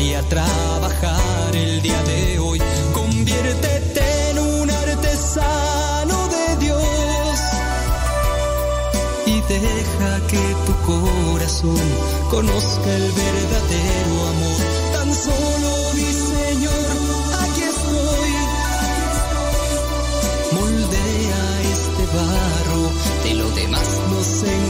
y a trabajar el día de hoy. Conviértete en un artesano de Dios y deja que tu corazón conozca el verdadero amor. Tan solo di Señor, aquí estoy. Moldea este barro, de lo demás nos encargamos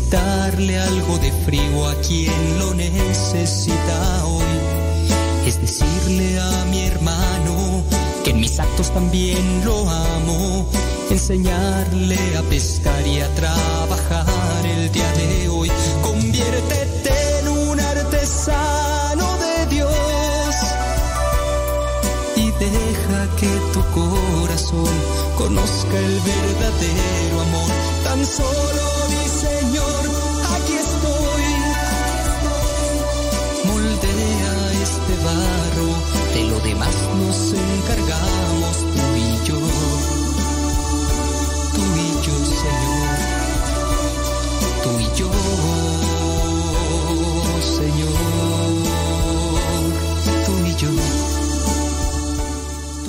quitarle algo de frío a quien lo necesita hoy. Es decirle a mi hermano que en mis actos también lo amo, enseñarle a pescar y a trabajar el día de hoy. Conviértete en un artesano de Dios y deja que tu corazón conozca el verdadero amor. Tan solo di de lo demás nos encargamos tú y yo. Tú y yo, Señor.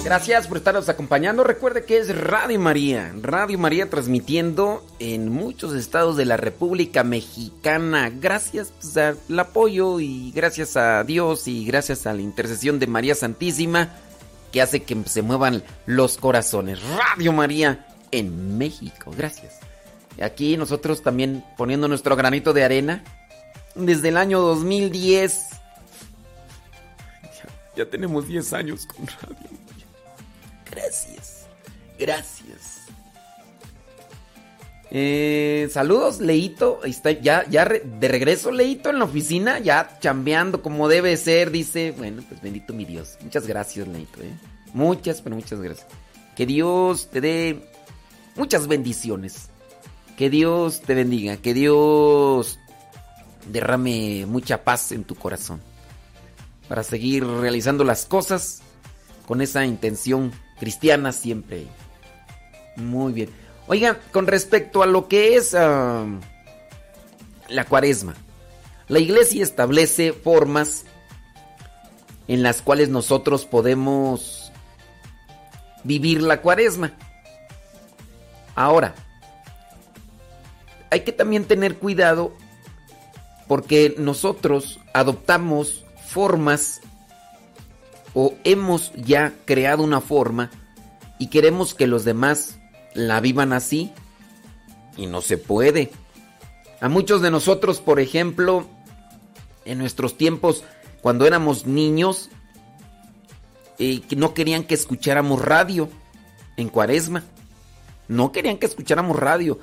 Gracias por estarnos acompañando. Recuerde que es Radio María. Radio María transmitiendo en muchos estados de la República Mexicana. Gracias pues, al apoyo y gracias a Dios y gracias a la intercesión de María Santísima que hace que se muevan los corazones. Radio María en México. Gracias. Aquí nosotros también poniendo nuestro granito de arena desde el año 2010. Ya, ya tenemos 10 años con Radio. Gracias. Eh, saludos, Leito. Está, ya, ya de regreso, Leito, en la oficina, ya chambeando como debe ser, dice. Bueno, pues bendito mi Dios. Muchas gracias, Leito. eh. Muchas, pero muchas gracias. Que Dios te dé muchas bendiciones. Que Dios te bendiga. Que Dios derrame mucha paz en tu corazón. Para seguir realizando las cosas con esa intención cristiana siempre. Muy bien. Oiga, con respecto a lo que es ah, la cuaresma, la iglesia establece formas en las cuales nosotros podemos vivir la cuaresma. Ahora, hay que también tener cuidado porque nosotros adoptamos formas o hemos ya creado una forma y queremos que los demás la vivan así y no se puede. A muchos de nosotros, por ejemplo, en nuestros tiempos, cuando éramos niños, eh, no querían que escucháramos radio en cuaresma. No querían que escucháramos radio.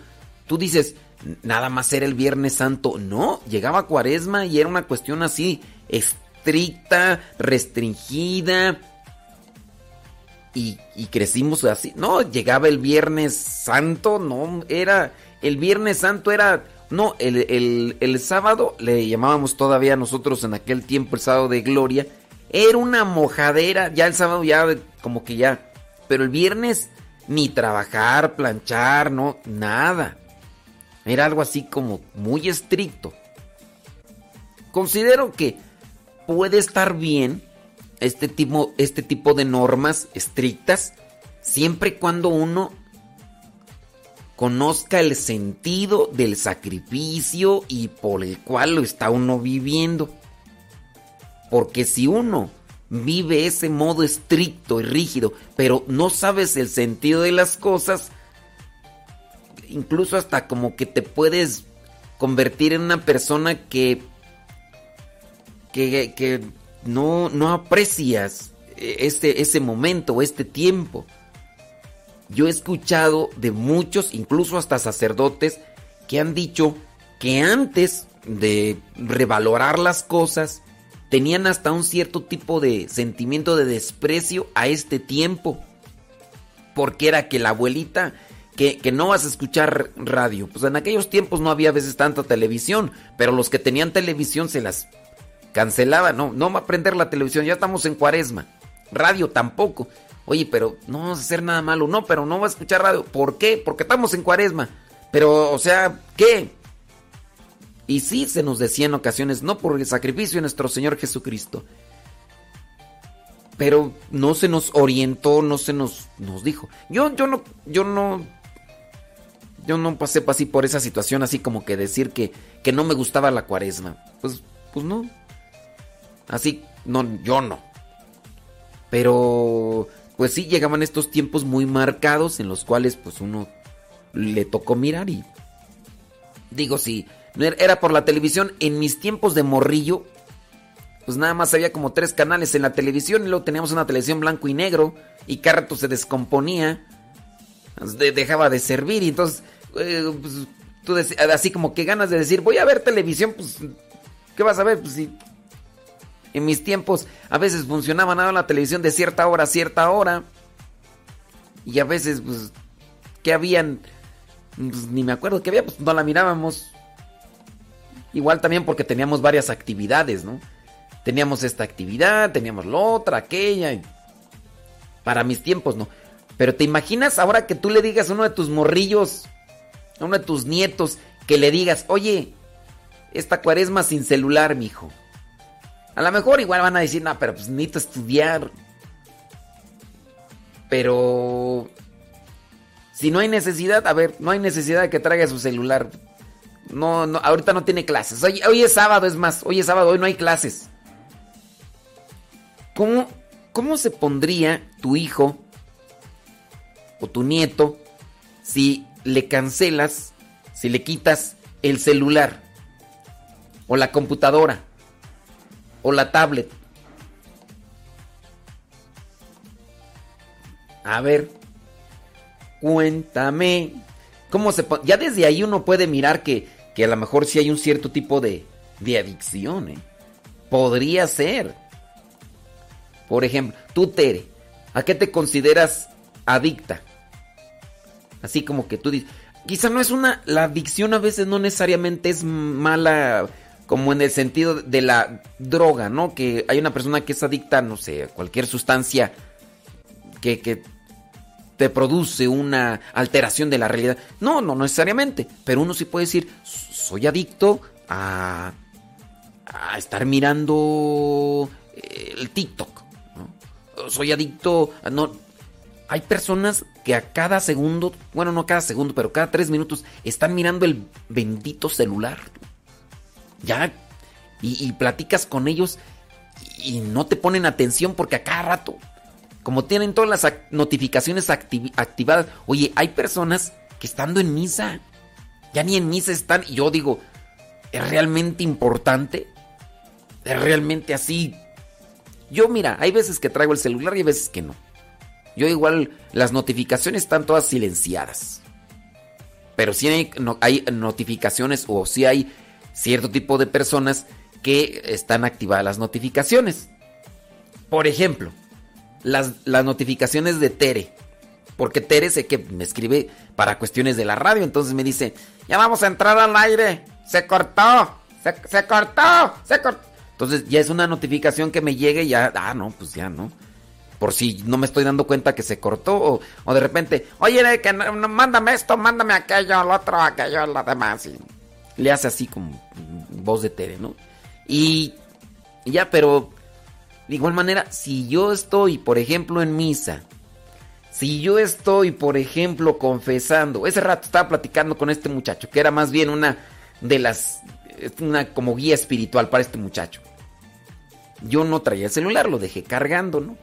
Tú dices, nada más era el Viernes Santo. No, llegaba cuaresma y era una cuestión así, estricta, restringida. Y, crecimos así. No, llegaba el Viernes Santo, no, era. El Viernes Santo era. No, el, el- el sábado, le llamábamos todavía nosotros en aquel tiempo el sábado de gloria. Era una mojadera, ya el sábado ya como que ya. Pero el viernes ni trabajar, planchar, no, nada. Era algo así como muy estricto. Considero que puede estar bien este tipo, este tipo de normas estrictas siempre y cuando uno conozca el sentido del sacrificio y por el cual lo está uno viviendo. Porque si uno vive ese modo estricto y rígido, pero no sabes el sentido de las cosas, incluso hasta como que te puedes convertir en una persona que que, no, no aprecias este, ese momento, este tiempo. Yo he escuchado de muchos, incluso hasta sacerdotes, que han dicho que antes de revalorar las cosas, tenían hasta un cierto tipo de sentimiento de desprecio a este tiempo. Porque era que la abuelita, que, que, no vas a escuchar radio. Pues en aquellos tiempos no había a veces tanta televisión, pero los que tenían televisión se las cancelaban. No, no va a prender la televisión, ya estamos en cuaresma. Radio tampoco. Oye, pero no vamos a hacer nada malo. No, pero no va a escuchar radio. ¿Por qué? Porque estamos en cuaresma. Pero, o sea, ¿qué? Y sí se nos decía en ocasiones, no por el sacrificio de nuestro Señor Jesucristo. Pero no se nos orientó, no se nos, nos dijo. Yo, yo no, yo no, yo no pasé así por esa situación, así como que decir que, que no me gustaba la cuaresma. Pues, pues no. Así, no, yo no. Pero, pues sí, llegaban estos tiempos muy marcados en los cuales, pues uno le tocó mirar y... Digo, sí era por la televisión. En mis tiempos de morrillo, pues nada más había como tres canales en la televisión y luego teníamos una televisión blanco y negro y cada se descomponía, dejaba de servir y entonces, eh, pues, tú así como que ganas de decir, voy a ver televisión, pues, ¿qué vas a ver? Pues si en mis tiempos a veces funcionaba nada la televisión de cierta hora a cierta hora y a veces, pues, ¿qué habían? Pues, ni me acuerdo que había, pues no la mirábamos. Igual también porque teníamos varias actividades, ¿no? Teníamos esta actividad, teníamos la otra, aquella. Para mis tiempos, ¿no? Pero te imaginas ahora que tú le digas a uno de tus morrillos, a uno de tus nietos, que le digas, oye, esta cuaresma sin celular, mijo. A lo mejor igual van a decir, no, pero pues necesito estudiar. Pero si no hay necesidad, a ver, no hay necesidad de que traiga su celular. No, no, ahorita no tiene clases. Hoy, hoy es sábado, es más. Hoy es sábado, hoy no hay clases. ¿Cómo, ¿Cómo se pondría tu hijo o tu nieto si le cancelas, si le quitas el celular o la computadora o la tablet? A ver, cuéntame. ¿Cómo se Ya desde ahí uno puede mirar que que a lo mejor sí hay un cierto tipo de, de adicción. ¿eh? Podría ser. Por ejemplo, tú, Tere, ¿a qué te consideras adicta? Así como que tú dices, quizá no es una, la adicción a veces no necesariamente es mala como en el sentido de la droga, ¿no? Que hay una persona que es adicta, no sé, a cualquier sustancia que, te produce una alteración de la realidad. No, no necesariamente, pero uno sí puede decir, soy adicto a, a estar mirando eh, el TikTok. Soy adicto a no... Hay personas que a cada segundo, bueno, no cada segundo, pero cada tres minutos están mirando el bendito celular. Ya, y, platicas con ellos y no te ponen atención porque a cada rato como tienen todas las notificaciones activadas, oye, hay personas que estando en misa, ya ni en misa están, y yo digo, ¿es realmente importante? ¿Es realmente así? Yo mira, hay veces que traigo el celular y hay veces que no. Yo igual, las notificaciones están todas silenciadas. Pero si hay notificaciones o si hay cierto tipo de personas que están activadas las notificaciones. Por ejemplo, las, notificaciones de Tere. Porque Tere sé que me escribe para cuestiones de la radio. Entonces me dice, ya vamos a entrar al aire. Se cortó. Se, cortó. Se cortó. Entonces ya es una notificación que me llegue y ya, ah, no, pues ya no. Por si no me estoy dando cuenta que se cortó o, de repente, oye, que mándame esto, mándame aquello, lo otro, aquello, lo demás. Y le hace así como voz de Tere, ¿no? Y ya, pero de igual manera, si yo estoy, por ejemplo, en misa, Si yo estoy, por ejemplo, confesando, ese rato estaba platicando con este muchacho, que era más bien una de las, una como guía espiritual para este muchacho. Yo no traía el celular, lo dejé cargando, ¿no?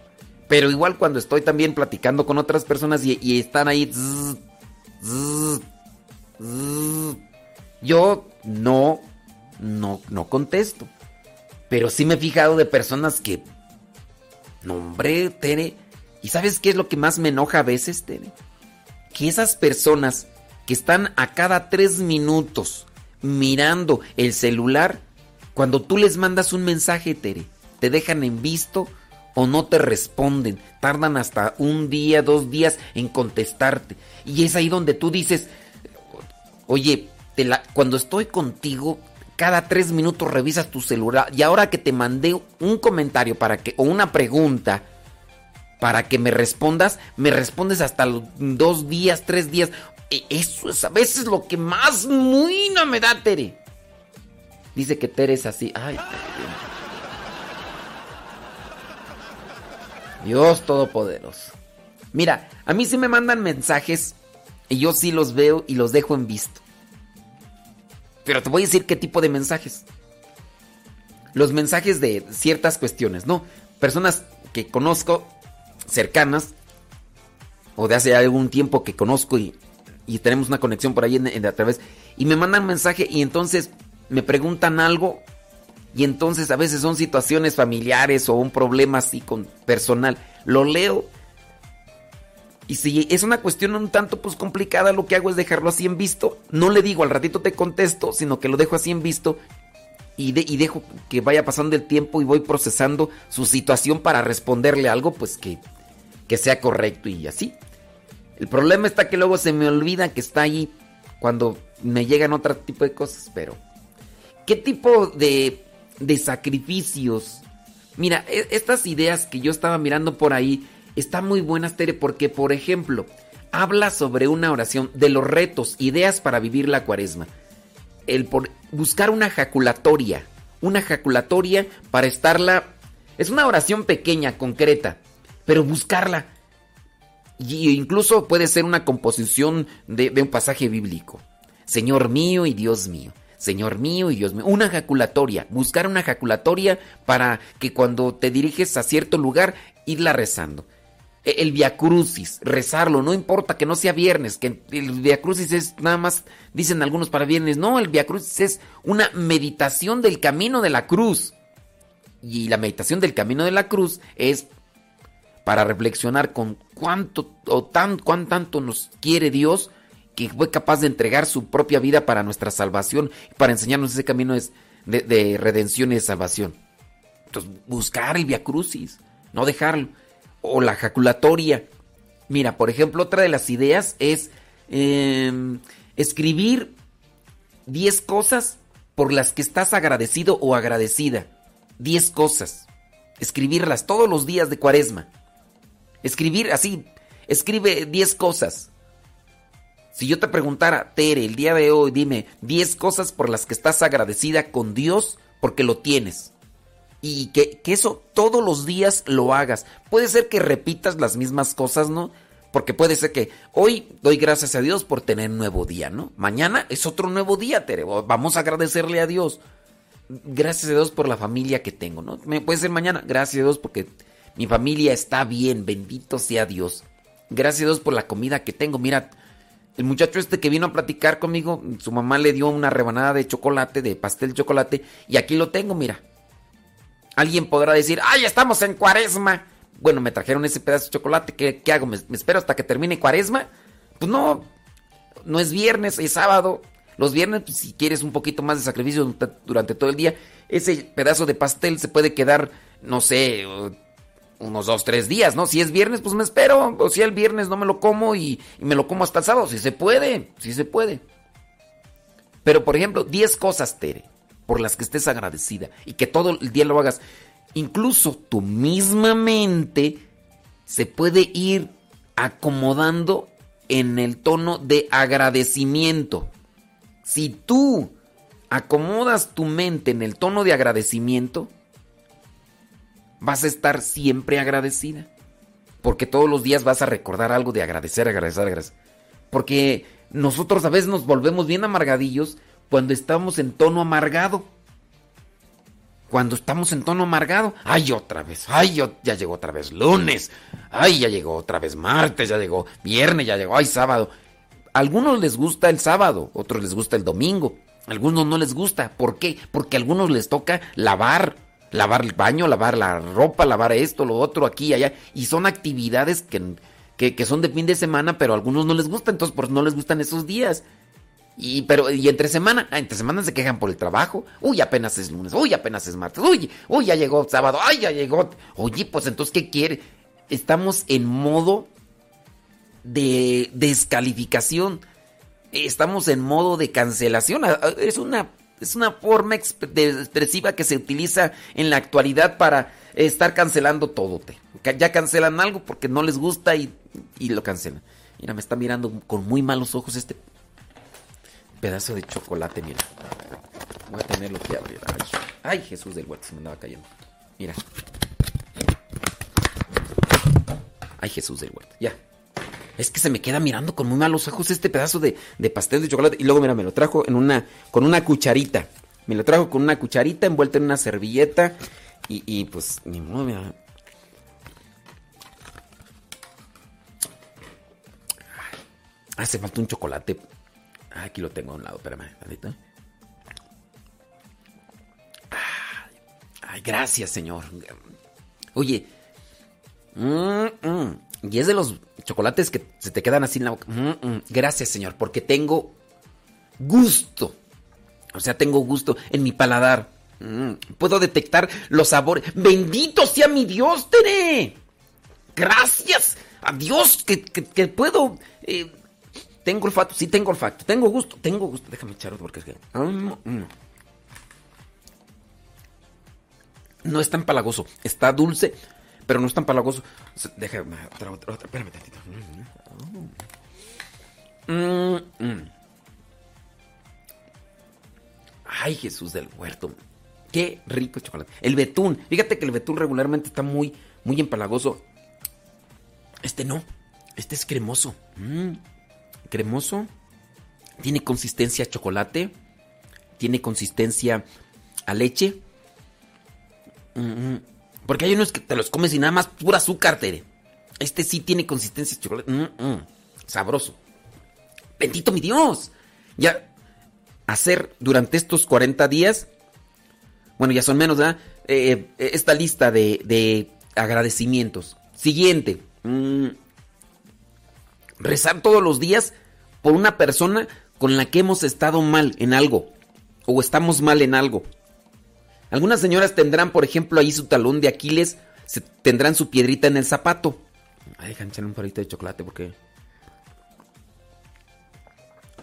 Pero igual cuando estoy también platicando con otras personas y, están ahí... yo no, no, no contesto. Pero sí me he fijado de personas que... No, hombre, Tere. ¿Y sabes qué es lo que más me enoja a veces, Tere? Que esas personas que están a cada tres minutos mirando el celular, cuando tú les mandas un mensaje, Tere, te dejan en visto o no te responden. Tardan hasta un día, dos días en contestarte. Y es ahí donde tú dices, oye, cuando estoy contigo, cada tres minutos revisas tu celular. Y ahora que te mandé un comentario para que, o una pregunta para que me respondas, me respondes hasta los dos días, tres días. E, eso es a veces lo que más muy no me da, Tere. Dice que Tere es así. Ay, Dios Todopoderoso. Mira, a mí sí me mandan mensajes y yo sí los veo y los dejo en visto. Pero te voy a decir qué tipo de mensajes. Los mensajes de ciertas cuestiones, ¿no? Personas que conozco cercanas o de hace algún tiempo que conozco y, tenemos una conexión por ahí a través y me mandan mensaje y entonces me preguntan algo y entonces a veces son situaciones familiares o un problema así con personal. Lo leo. Y si es una cuestión un tanto pues complicada, lo que hago es dejarlo así en visto. No le digo al ratito te contesto, sino que lo dejo así en visto y, dejo que vaya pasando el tiempo y voy procesando su situación para responderle algo pues que, que sea correcto y así. El problema está que luego se me olvida que está ahí cuando me llegan otro tipo de cosas, pero ¿qué tipo de de sacrificios. Mira, e, estas ideas que yo estaba mirando por ahí están muy buenas, Tere, porque, por ejemplo, habla sobre una oración de los retos, ideas para vivir la cuaresma. El por buscar una jaculatoria, una jaculatoria para estarla. Es una oración pequeña, concreta, pero buscarla. Y incluso puede ser una composición de, de un pasaje bíblico. Señor mío y Dios mío. Señor mío y Dios mío. Una ejaculatoria, buscar una ejaculatoria para que cuando te diriges a cierto lugar, irla rezando. E, el Via Crucis, rezarlo, no importa que no sea viernes, que el Via Crucis es nada más, dicen algunos para viernes, no, el Via Crucis es una meditación del camino de la cruz. Y la meditación del camino de la cruz es para reflexionar con cuánto o tan, cuán tanto nos quiere Dios que fue capaz de entregar su propia vida para nuestra salvación, para enseñarnos ese camino de, de redención y de salvación. Entonces, buscar el Via Crucis, no dejarlo. O la jaculatoria. Mira, por ejemplo, otra de las ideas es em, escribir 10 cosas por las que estás agradecido o agradecida. 10 cosas. Escribirlas todos los días de cuaresma. Escribir así, escribe 10 cosas. Si yo te preguntara, Tere, el día de hoy, dime 10 cosas por las que estás agradecida con Dios porque lo tienes. Y que, eso todos los días lo hagas. Puede ser que repitas las mismas cosas, ¿no? Porque puede ser que hoy doy gracias a Dios por tener un nuevo día, ¿no? Mañana es otro nuevo día, Tere. Vamos a agradecerle a Dios. Gracias a Dios por la familia que tengo, ¿no? Puede ser mañana. Gracias a Dios porque mi familia está bien. Bendito sea Dios. Gracias a Dios por la comida que tengo. Mira, el muchacho este que vino a platicar conmigo, su mamá le dio una rebanada de chocolate, de pastel chocolate, y aquí lo tengo, mira. Alguien podrá decir, ¡ay, estamos en cuaresma! Bueno, me trajeron ese pedazo de chocolate, ¿qué, hago? ¿Me, espero hasta que termine cuaresma? Pues no, no es viernes, es sábado. Los viernes, pues, si quieres un poquito más de sacrificio durante todo el día, ese pedazo de pastel se puede quedar, no sé, unos dos, tres días, ¿no? Si es viernes, pues me espero. O si el viernes no me lo como y, me lo como hasta el sábado. Si se puede, si se puede. Pero, por ejemplo, 10 cosas, Tere, por las que estés agradecida y que todo el día lo hagas. Incluso tu misma mente se puede ir acomodando en el tono de agradecimiento. Si tú acomodas tu mente en el tono de agradecimiento, vas a estar siempre agradecida. Porque todos los días vas a recordar algo de agradecer, agradecer, agradecer. Porque nosotros a veces nos volvemos bien amargadillos cuando estamos en tono amargado. Cuando estamos en tono amargado, ay, otra vez, ay, ya llegó otra vez lunes, ay, ya llegó otra vez martes, ya llegó viernes, ya llegó, ay, sábado. A algunos les gusta el sábado, otros les gusta el domingo, a algunos no les gusta. ¿Por qué? Porque a algunos les toca lavar, lavar el baño, lavar la ropa, lavar esto, lo otro, aquí allá. Y son actividades que, que, son de fin de semana, pero a algunos no les gusta, entonces por no les gustan esos días. Y, pero, y entre semana, ah, entre semana se quejan por el trabajo. Uy, apenas es lunes. Uy, apenas es martes. Uy, uy, ya llegó sábado. Ay, ya llegó. Oye, pues entonces, ¿qué quiere? Estamos en modo de descalificación. Estamos en modo de cancelación. Ah, ah, es una, es una forma expresiva que se utiliza en la actualidad para estar cancelando todo. Ya cancelan algo porque no les gusta y, y lo cancelan. Mira, me está mirando con muy malos ojos este pedazo de chocolate, mira. Voy a tenerlo que abrir. Ay, Jesús del huerto, se me andaba cayendo. Mira. Ay, Jesús del huerto. Ya. Es que se me queda mirando con muy malos ojos este pedazo de, pastel de chocolate. Y luego, mira, me lo trajo en una, con una cucharita. Me lo trajo con una cucharita envuelta en una servilleta. Y, y pues, ni modo. Hace falta un chocolate Ah, aquí lo tengo a un lado, espérame, Ay, gracias, Señor. Oye, mm, mm, y es de los chocolates que se te quedan así en la boca. Mm, gracias, Señor, porque tengo gusto. O sea, tengo gusto en mi paladar. puedo detectar los sabores. Bendito sea mi Dios, Tere. Gracias a Dios que, puedo eh, tengo olfato, sí tengo olfato. Tengo gusto, tengo gusto. Déjame echarlo porque es que. Mm, mm. No es tan palagoso. Está dulce, pero no es tan palagoso. Déjame, otra, otra, otra. Espérame tantito. Mm, Ay, Jesús del huerto. Qué rico chocolate. El betún. Fíjate que el betún regularmente está muy, muy empalagoso. Este no. Este es cremoso cremoso, tiene consistencia a chocolate, tiene consistencia a leche. Porque hay unos que te los comes y nada más pura azúcar, Tere. Este sí tiene consistencia a chocolate. sabroso. Bendito mi Dios. Ya hacer durante estos 40 días, bueno, ya son menos, ¿verdad? Eh, eh, esta lista de, agradecimientos. Siguiente. Mm, rezar todos los días por una persona con la que hemos estado mal en algo o estamos mal en algo. Algunas señoras tendrán, por ejemplo, ahí su talón de Aquiles, tendrán su piedrita en el zapato. Ay, déjame echarle un palito de chocolate porque...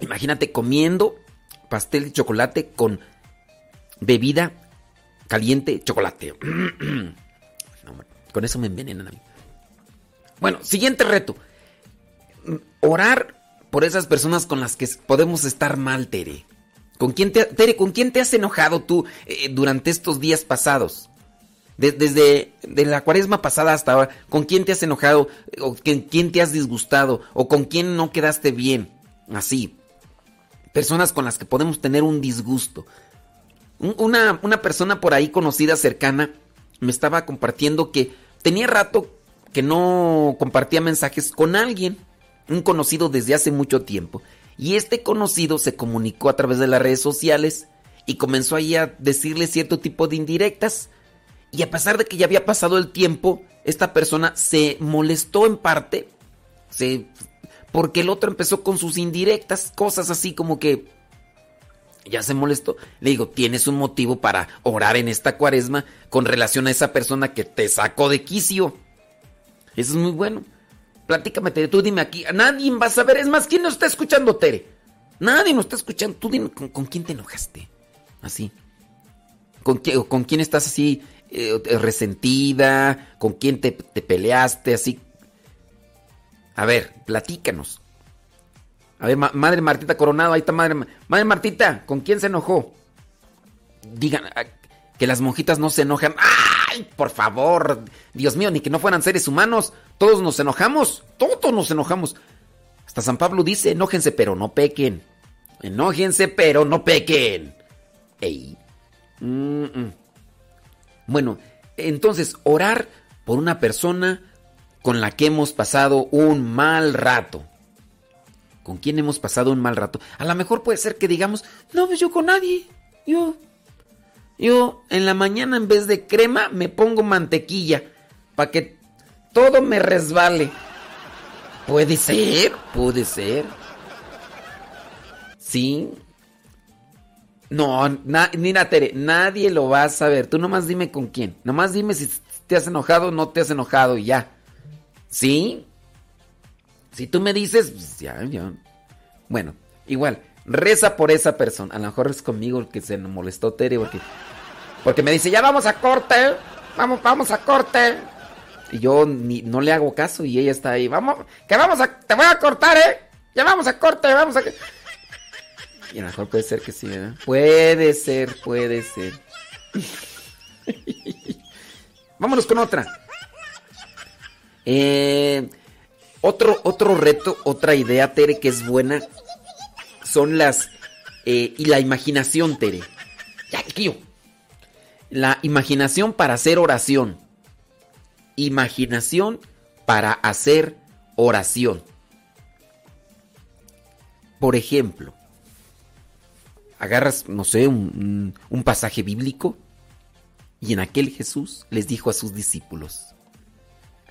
Imagínate comiendo pastel de chocolate con bebida caliente, chocolate. con eso me envenenan a mí. Bueno, siguiente reto. Orar por esas personas con las que podemos estar mal, Tere. ¿Con quién te, Tere, ¿con quién te has enojado tú eh, durante estos días pasados? desde la cuaresma pasada hasta ahora, ¿con quién te has enojado? ¿O con quién te has disgustado? ¿O con quién no quedaste bien? Así. Personas con las que podemos tener un disgusto. Una, una persona por ahí conocida, cercana, me estaba compartiendo que tenía rato que no compartía mensajes con alguien un conocido desde hace mucho tiempo. Y este conocido se comunicó a través de las redes sociales y comenzó ahí a decirle cierto tipo de indirectas. Y a pesar de que ya había pasado el tiempo, esta persona se molestó en parte, se, porque el otro empezó con sus indirectas, cosas así como que ya se molestó. Le digo, tienes un motivo para orar en esta cuaresma con relación a esa persona que te sacó de quicio. Eso es muy bueno. Platícame, Tere, tú dime aquí. Nadie va a saber. Es más, ¿quién nos está escuchando, Tere? Nadie nos está escuchando. Tú dime con, quién te enojaste. Así. ¿Con, quién estás así eh, resentida? ¿Con quién te, peleaste? Así. A ver, platícanos. A ver, madre Martita Coronado, ahí está madre. Madre Martita, ¿con quién se enojó? Digan, ah, que las monjitas no se enojan. Ay, por favor, Dios mío, ni que no fueran seres humanos. Todos nos enojamos, todos nos enojamos. Hasta San Pablo dice, enójense pero no pequen. Enójense pero no pequen. Ey. Bueno, entonces orar por una persona con la que hemos pasado un mal rato. ¿Con quién hemos pasado un mal rato? A lo mejor puede ser que digamos, no, pues yo con nadie. Yo, yo en la mañana en vez de crema me pongo mantequilla para que todo me resbale. Puede ser, puede ser. Sí. No, mira Tere, nadie lo va a saber. Tú nomás dime con quién. Nomás dime si te has enojado o no te has enojado y ya. ¿Sí? Si tú me dices, pues ya, ya. Bueno, igual, reza por esa persona. A lo mejor es conmigo el que se molestó Tere porque, porque me dice, ya vamos a corte, vamos, vamos a corte. Y yo ni, no le hago caso y ella está ahí, vamos, que vamos a, te voy a cortar, eh. Ya vamos a corte, vamos a... Y a lo mejor puede ser que sí, ¿verdad? Puede ser, puede ser. Vámonos con otra. Eh, otro, otro reto, otra idea, Tere, que es buena, son las... Eh, y la imaginación, Tere. Ya, tío. La imaginación para hacer oración. Imaginación para hacer oración. Por ejemplo, agarras, no sé, un, pasaje bíblico y en aquel Jesús les dijo a sus discípulos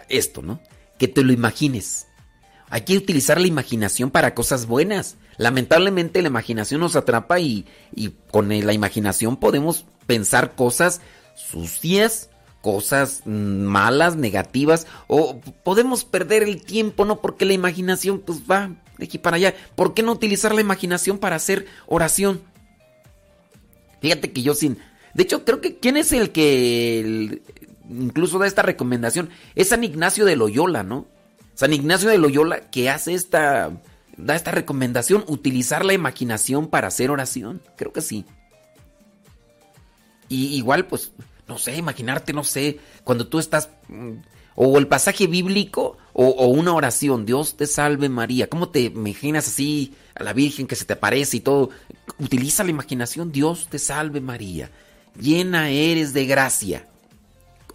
esto, ¿no? que te lo imagines. Hay que utilizar la imaginación para cosas buenas. Lamentablemente la imaginación nos atrapa y, con la imaginación podemos pensar cosas sucias, cosas malas, negativas, o podemos perder el tiempo, ¿no? Porque la imaginación pues va de aquí para allá. ¿Por qué no utilizar la imaginación para hacer oración? Fíjate que yo sin... De hecho, creo que ¿quién es el que incluso da esta recomendación, es San Ignacio de Loyola, ¿no? San Ignacio de Loyola que hace esta, da esta recomendación, utilizar la imaginación para hacer oración, creo que sí. Y igual, pues, no sé, imaginarte, no sé, cuando tú estás, mm, o el pasaje bíblico, o, una oración, Dios te salve María, ¿cómo te imaginas así a la Virgen que se te aparece y todo? Utiliza la imaginación, Dios te salve María, llena eres de gracia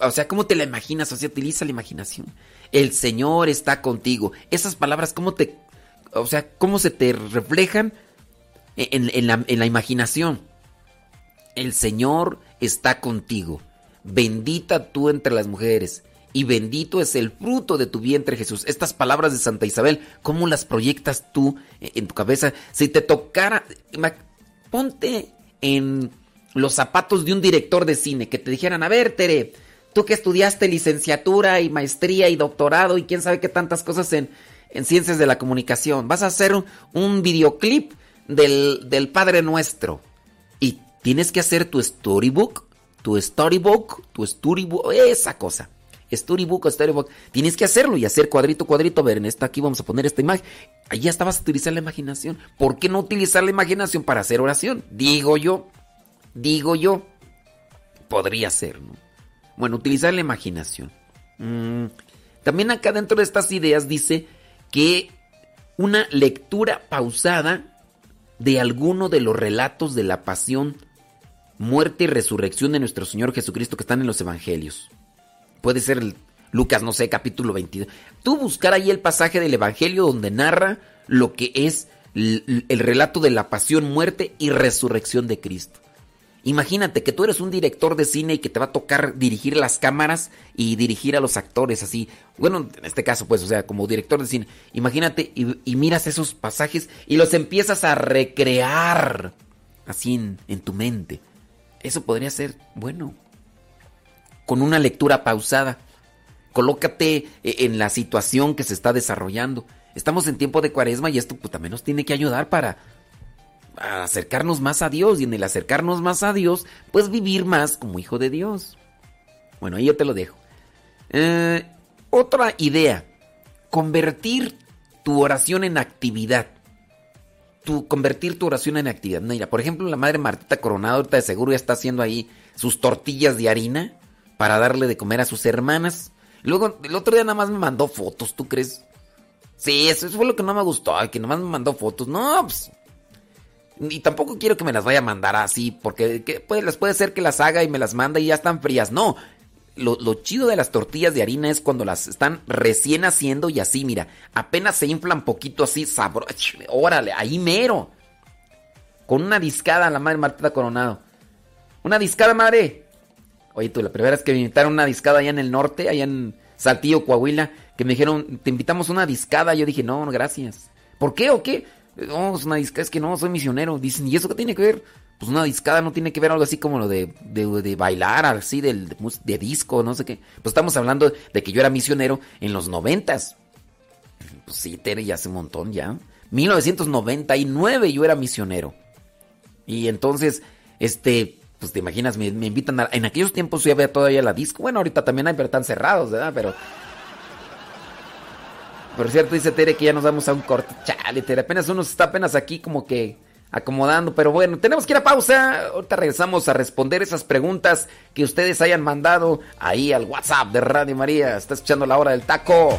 o sea, ¿cómo te la imaginas? O sea, utiliza la imaginación. El Señor está contigo. Esas palabras, ¿cómo te... O sea, ¿cómo se te reflejan en, la, en la imaginación? El Señor está contigo. Bendita tú entre las mujeres y bendito es el fruto de tu vientre Jesús. Estas palabras de Santa Isabel, ¿cómo las proyectas tú en tu cabeza? Si te tocara, ponte en los zapatos de un director de cine que te dijeran, a ver, Tere, Tú que estudiaste licenciatura y maestría y doctorado y quién sabe qué tantas cosas en, ciencias de la comunicación. Vas a hacer un, videoclip del, del, Padre Nuestro. Tienes que hacer tu storybook, tu storybook, tu storybook, esa cosa. Storybook, storybook. Tienes que hacerlo y hacer cuadrito, cuadrito. Ver, en esta aquí vamos a poner esta imagen. Ahí ya estabas a utilizar la imaginación. ¿Por qué no utilizar la imaginación para hacer oración? Digo yo. Digo yo. Podría ser, ¿no? Bueno, utilizar la imaginación. Mm, también acá dentro de estas ideas dice que una lectura pausada de alguno de los relatos de la pasión, muerte y resurrección de nuestro Señor Jesucristo que están en los evangelios. Puede ser Lucas, no sé, capítulo 22. Tú buscar ahí el pasaje del evangelio donde narra lo que es el relato de la pasión, muerte y resurrección de Cristo. Imagínate que tú eres un director de cine y que te va a tocar dirigir las cámaras y dirigir a los actores así. Bueno, en este caso, pues, o sea, como director de cine. Imagínate y, miras esos pasajes y los empiezas a recrear así en, en tu mente. Eso podría ser bueno. Con una lectura pausada. Colócate e, en la situación que se está desarrollando. Estamos en tiempo de cuaresma y esto pues, también nos tiene que ayudar para acercarnos más a Dios y en el acercarnos más a Dios, pues vivir más como hijo de Dios. Bueno, ahí yo te lo dejo. Eh, otra idea, convertir tu oración en actividad. Tu, convertir tu oración en actividad. Mira, por ejemplo, la madre Martita Coronado ahorita de seguro ya está haciendo ahí sus tortillas de harina para darle de comer a sus hermanas. Luego, el otro día nada más me mandó fotos, ¿tú crees? Sí, eso, fue lo que no me gustó, que nada más me mandó fotos. No, pues... Y tampoco quiero que me las vaya a mandar así, porque pues, les puede ser que las haga y me las manda y ya están frías. No, lo, chido de las tortillas de harina es cuando las están recién haciendo y así, mira, apenas se inflan poquito así, sabroso. Órale, ahí mero. Con una discada, la madre Marta Coronado. Una discada, madre. Oye, tú, la primera vez que me invitaron una discada allá en el norte, allá en Saltillo, Coahuila, que me dijeron, te invitamos una discada. Yo dije, no, gracias. ¿Por qué o qué? No, es una discada, es que no, soy misionero. Dicen, ¿y eso qué tiene que ver? Pues una discada no tiene que ver algo así como lo de, de, bailar, así, del, de, disco, no sé qué. Pues estamos hablando de que yo era misionero en los noventas. Pues sí, Tere, ya hace un montón ya. 1999 yo era misionero. Y entonces, este, pues te imaginas, me, invitan a... En aquellos tiempos yo había todavía la disco. Bueno, ahorita también hay, pero están cerrados, ¿verdad? Pero... Por cierto, dice Tere que ya nos damos a un corte. Chale, Tere, apenas uno está apenas aquí como que acomodando. Pero bueno, tenemos que ir a pausa. Ahorita regresamos a responder esas preguntas que ustedes hayan mandado ahí al WhatsApp de Radio María. Está escuchando la hora del taco.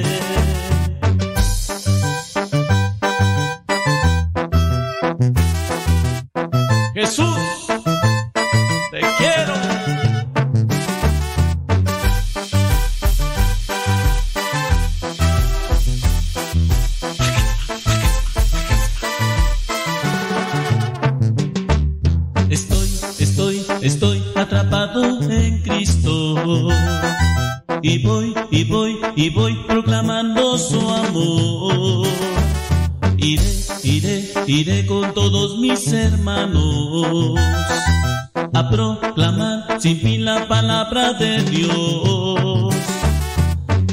De Dios.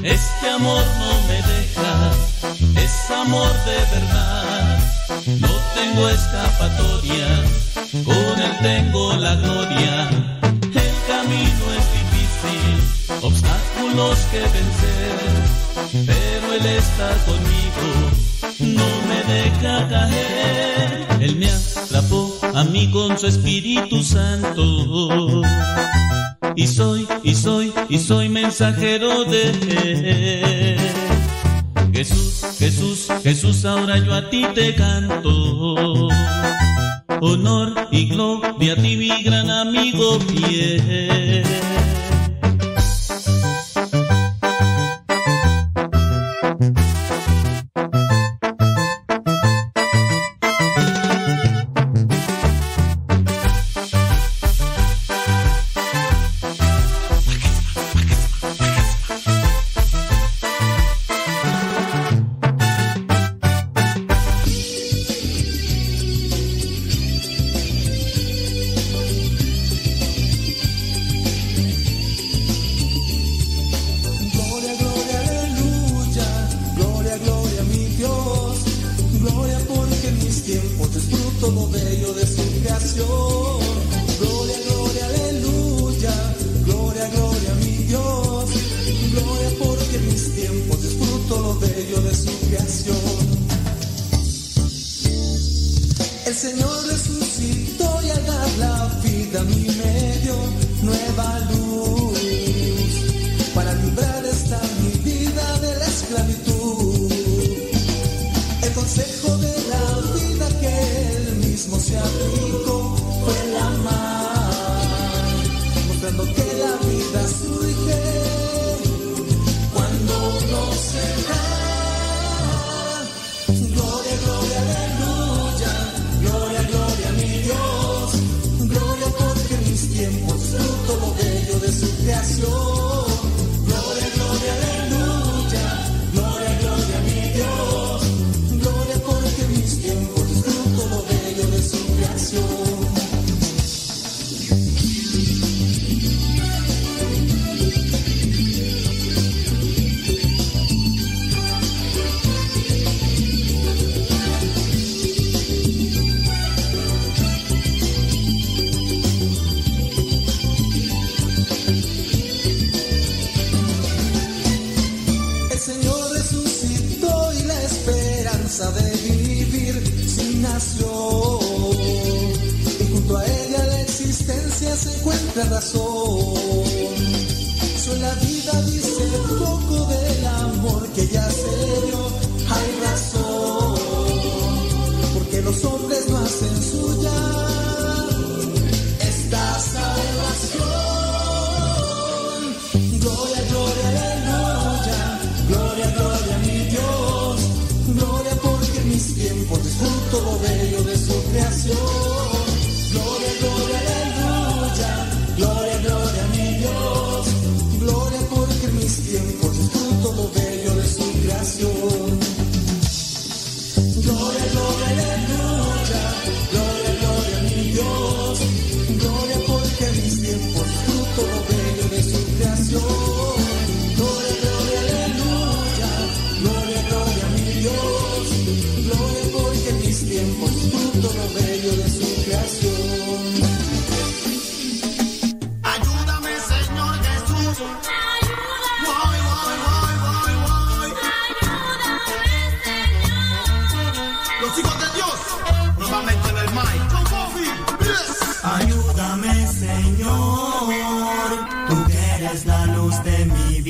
Este amor no me deja, es amor de verdad. No tengo escapatoria, con él tengo la gloria. El camino es difícil, obstáculos que vencer, pero él está conmigo no me deja caer. Él me atrapó a mí con su Espíritu Santo. Mensajero de. Jesús, Jesús, Jesús, ahora yo a ti te canto. Honor y gloria a ti, mi gran amigo fiel.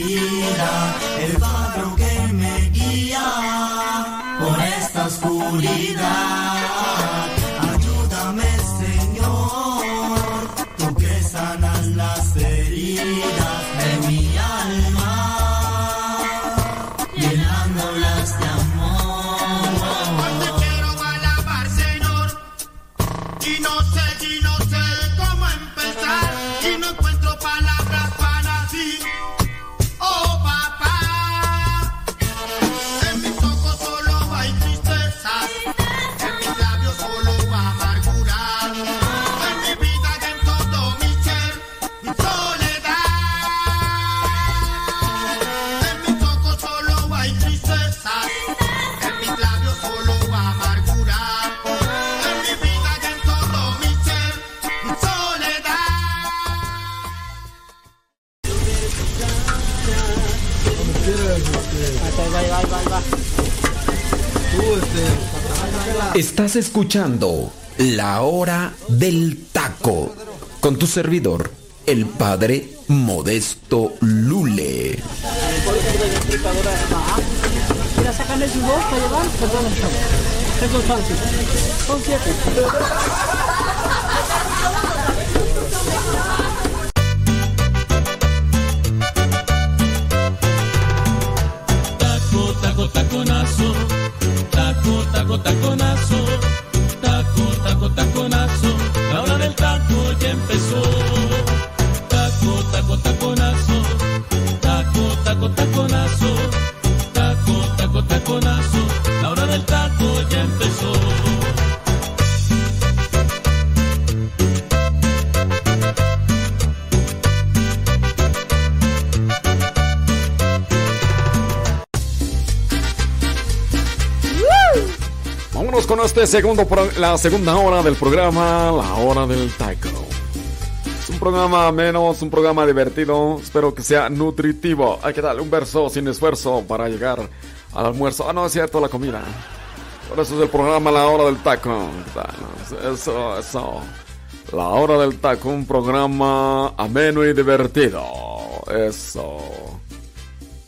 Lila. Escuchando La Hora del Taco con tu servidor, el padre Modesto Lule. Este segundo la segunda hora del programa La Hora del Taco. Es un programa menos, un programa divertido. Espero que sea nutritivo. Hay que darle un verso sin esfuerzo para llegar al almuerzo. Ah, no, es cierto, la comida. Por eso es el programa La Hora del Taco. Eso, eso. La Hora del Taco, un programa ameno y divertido. Eso.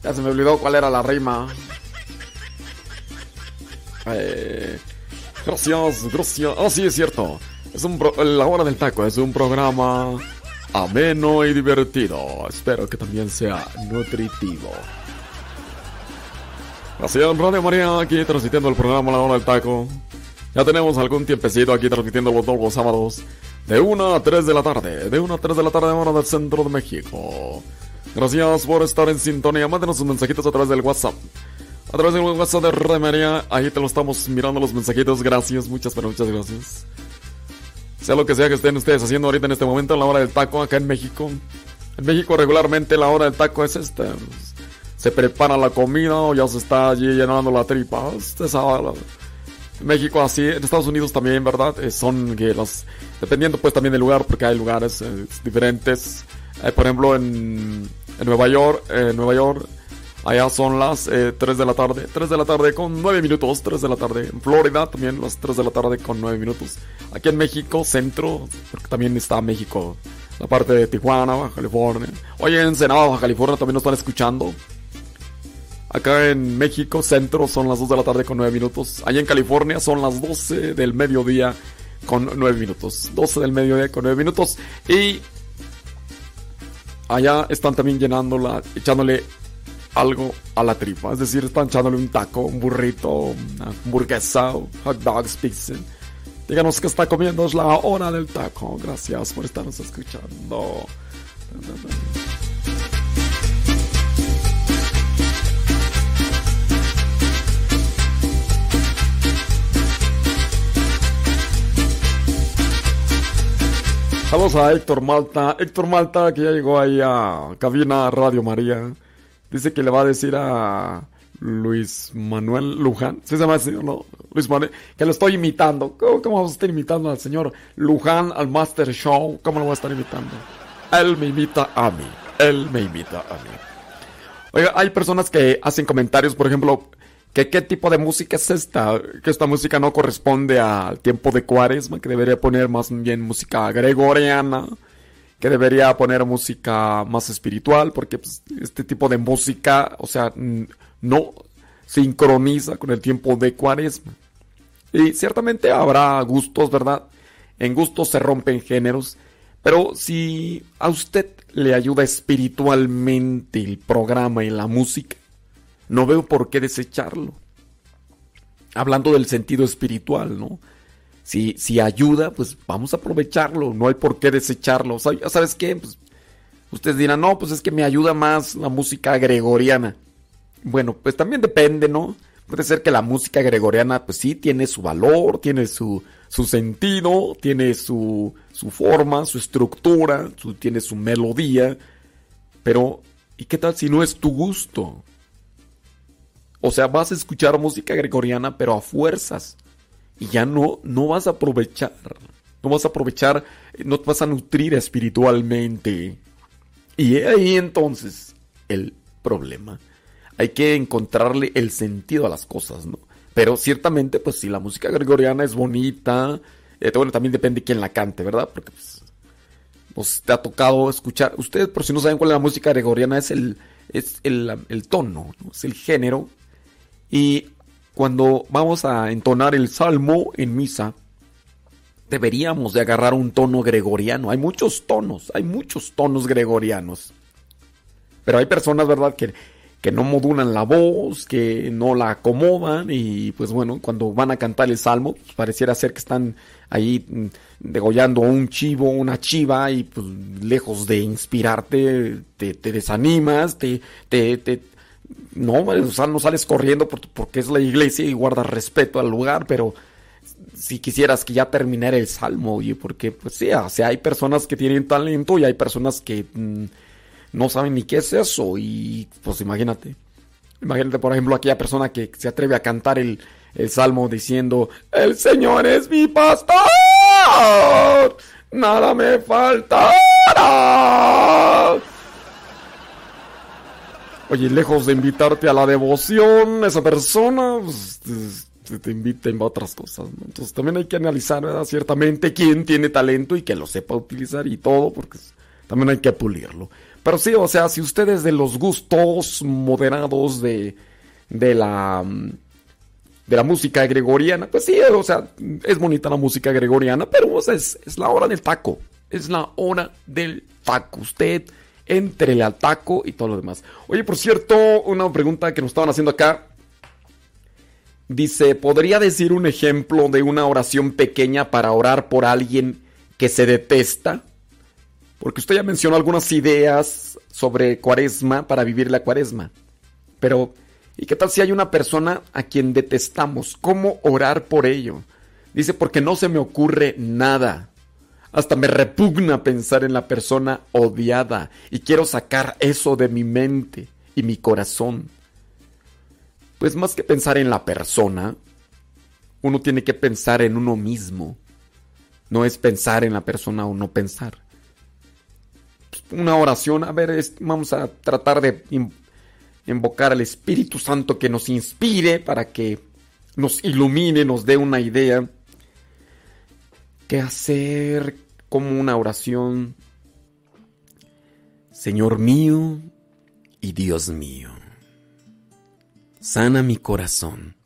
Ya se me olvidó cuál era la rima. Eh, Gracias, gracias. Ah, sí, es cierto. Es un La Hora del Taco es un programa ameno y divertido. Espero que también sea nutritivo. Gracias, Radio María, aquí transmitiendo el programa La Hora del Taco. Ya tenemos algún tiempecito aquí transmitiendo los dos sábados De 1 a 3 de la tarde. De 1 a 3 de la tarde, hora del centro de México. Gracias por estar en sintonía. Mándenos sus mensajitos a través del WhatsApp. A través del WhatsApp de Remería. Ahí te lo estamos mirando los mensajitos. Gracias, muchas, pero muchas gracias. Sea lo que sea que estén ustedes haciendo ahorita en este momento, en la hora del taco acá en México. En México regularmente la hora del taco es esta. Se prepara la comida o ya se está allí llenando la tripa. Sabe. En México así, en Estados Unidos también, ¿verdad? Eh, son que los... Dependiendo pues también del lugar, porque hay lugares eh, diferentes. Eh, por ejemplo, en en Nueva York, en Nueva York, allá son las 3 eh, de la tarde, 3 de la tarde con 9 minutos, 3 de la tarde. En Florida también las 3 de la tarde con 9 minutos. Aquí en México, centro, porque también está México, la parte de Tijuana, Baja California. Oye, en Ensenada, Baja California también nos están escuchando. Acá en México, centro, son las 2 de la tarde con 9 minutos. Allá en California son las 12 del mediodía con 9 minutos. 12 del mediodía con 9 minutos. Y allá están también llenándola, echándole algo a la tripa. Es decir, están echándole un taco, un burrito, una hamburguesa, hot dogs, pizza. Díganos que está comiendo, es la hora del taco. Gracias por estarnos escuchando. Saludos a Héctor Malta. Héctor Malta, que ya llegó ahí a cabina Radio María. Dice que le va a decir a Luis Manuel Luján. ¿Sí se llama el señor? No, Luis Manuel. Que lo estoy imitando. ¿Cómo, vamos a estar imitando al señor Luján al Master Show? ¿Cómo lo voy a estar imitando? Él me imita a mí. Él me imita a mí. Oiga, hay personas que hacen comentarios, por ejemplo, que qué tipo de música es esta, que esta música no corresponde al tiempo de cuaresma, que debería poner más bien música gregoriana, que debería poner música más espiritual, porque pues, este tipo de música, o sea, no sincroniza con el tiempo de cuaresma. Y ciertamente habrá gustos, ¿verdad? En gustos se rompen géneros, pero si a usted le ayuda espiritualmente el programa y la música, no veo por qué desecharlo. Hablando del sentido espiritual, ¿no? Si, si ayuda, pues vamos a aprovecharlo, no hay por qué desecharlo. ¿Sabes qué? Pues, ustedes dirán, no, pues es que me ayuda más la música gregoriana. Bueno, pues también depende, ¿no? Puede ser que la música gregoriana, pues sí, tiene su valor, tiene su, su sentido, tiene su, su forma, su estructura, su, tiene su melodía. Pero, ¿y qué tal si no es tu gusto? O sea, vas a escuchar música gregoriana, pero a fuerzas. Y ya no, no vas a aprovechar. No vas a aprovechar, no te vas a nutrir espiritualmente. Y ahí entonces el problema. Hay que encontrarle el sentido a las cosas, ¿no? Pero ciertamente, pues si la música gregoriana es bonita, eh, bueno, también depende de quién la cante, ¿verdad? Porque pues, pues, te ha tocado escuchar. Ustedes, por si no saben cuál es la música gregoriana, es el, es el, el tono, ¿no? es el género y cuando vamos a entonar el salmo en misa, deberíamos de agarrar un tono gregoriano. Hay muchos tonos, hay muchos tonos gregorianos. Pero hay personas, ¿verdad?, que, que no modulan la voz, que no la acomodan y pues bueno, cuando van a cantar el salmo, pues, pareciera ser que están ahí mm, degollando un chivo, una chiva y pues lejos de inspirarte, te, te desanimas, te, te, te, no, no sales corriendo porque es la iglesia y guardas respeto al lugar, pero si quisieras que ya terminara el salmo, oye, porque pues sí, hay personas que tienen talento y hay personas que mm, no saben ni qué es eso y pues imagínate. Imagínate, por ejemplo, aquella persona que se atreve a cantar el, el salmo diciendo, el Señor es mi pastor, nada me faltará. Oye, lejos de invitarte a la devoción, esa persona pues, te, invita a otras cosas. Entonces también hay que analizar, ¿verdad? Ciertamente quién tiene talento y que lo sepa utilizar y todo, porque también hay que pulirlo. Pero sí, o sea, si ustedes de los gustos moderados de, de la de la música gregoriana, pues sí, o sea, es bonita la música gregoriana, pero es, es la hora del taco. Es la hora del taco. Usted entre al taco y todo lo demás. Oye, por cierto, una pregunta que nos estaban haciendo acá. Dice, ¿podría decir un ejemplo de una oración pequeña para orar por alguien que se detesta. Porque usted ya mencionó algunas ideas sobre cuaresma para vivir la cuaresma. Pero, ¿y qué tal si hay una persona a quien detestamos? ¿Cómo orar por ello? Dice, porque no se me ocurre nada. Hasta me repugna pensar en la persona odiada y quiero sacar eso de mi mente y mi corazón. Pues más que pensar en la persona, uno tiene que pensar en uno mismo. No es pensar en la persona o no pensar. Una oración, a ver, vamos a tratar de invocar al Espíritu Santo que nos inspire para que nos ilumine, nos dé una idea que hacer como una oración. Señor mío y Dios mío, sana mi corazón,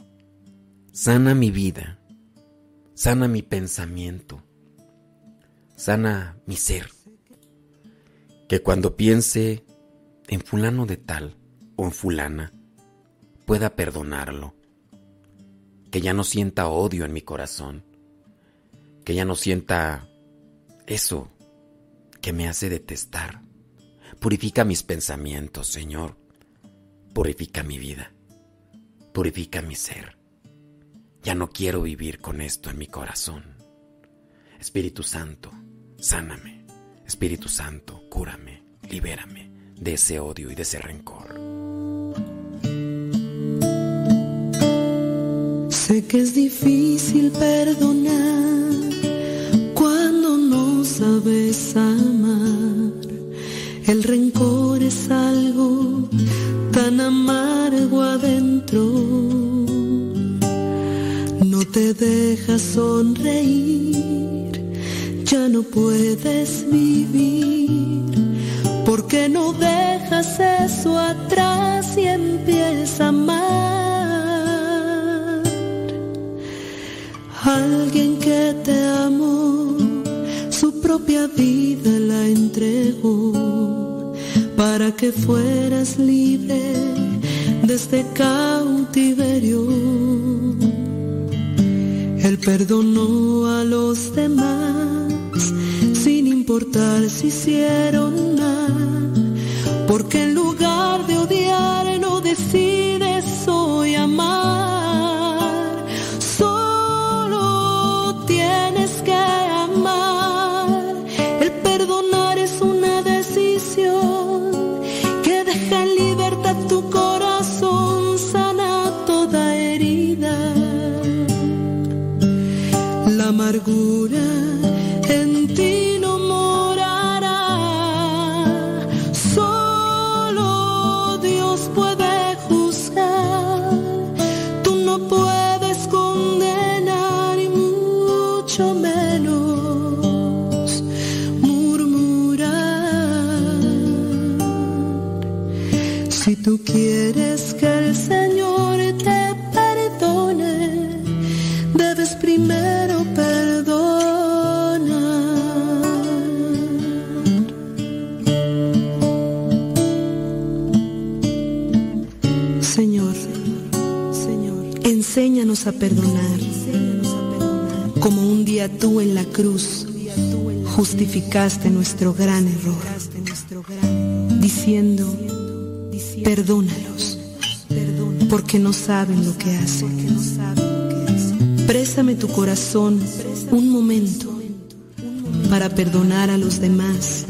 sana mi vida, sana mi pensamiento, sana mi ser. Que cuando piense en fulano de tal o en fulana, pueda perdonarlo. Que ya no sienta odio en mi corazón que ya no sienta eso que me hace detestar. Purifica mis pensamientos, Señor. Purifica mi vida. Purifica mi ser. Ya no quiero vivir con esto en mi corazón. Espíritu Santo, sáname. Espíritu Santo, cúrame, libérame de ese odio y de ese rencor. Sé que es difícil perdonar sabes amar. El rencor es algo tan amargo adentro. No te dejas sonreír, ya no puedes vivir. Porque no dejas eso atrás y empiezas a amar? Alguien que te amó propia vida la entregó para que fueras libre de este cautiverio. Él perdonó a los demás sin importar si hicieron mal, porque en lugar de odiar no decides hoy amar. Justificaste nuestro gran error, diciendo, perdónalos, porque no saben lo que hacen. Présame tu corazón un momento para perdonar a los demás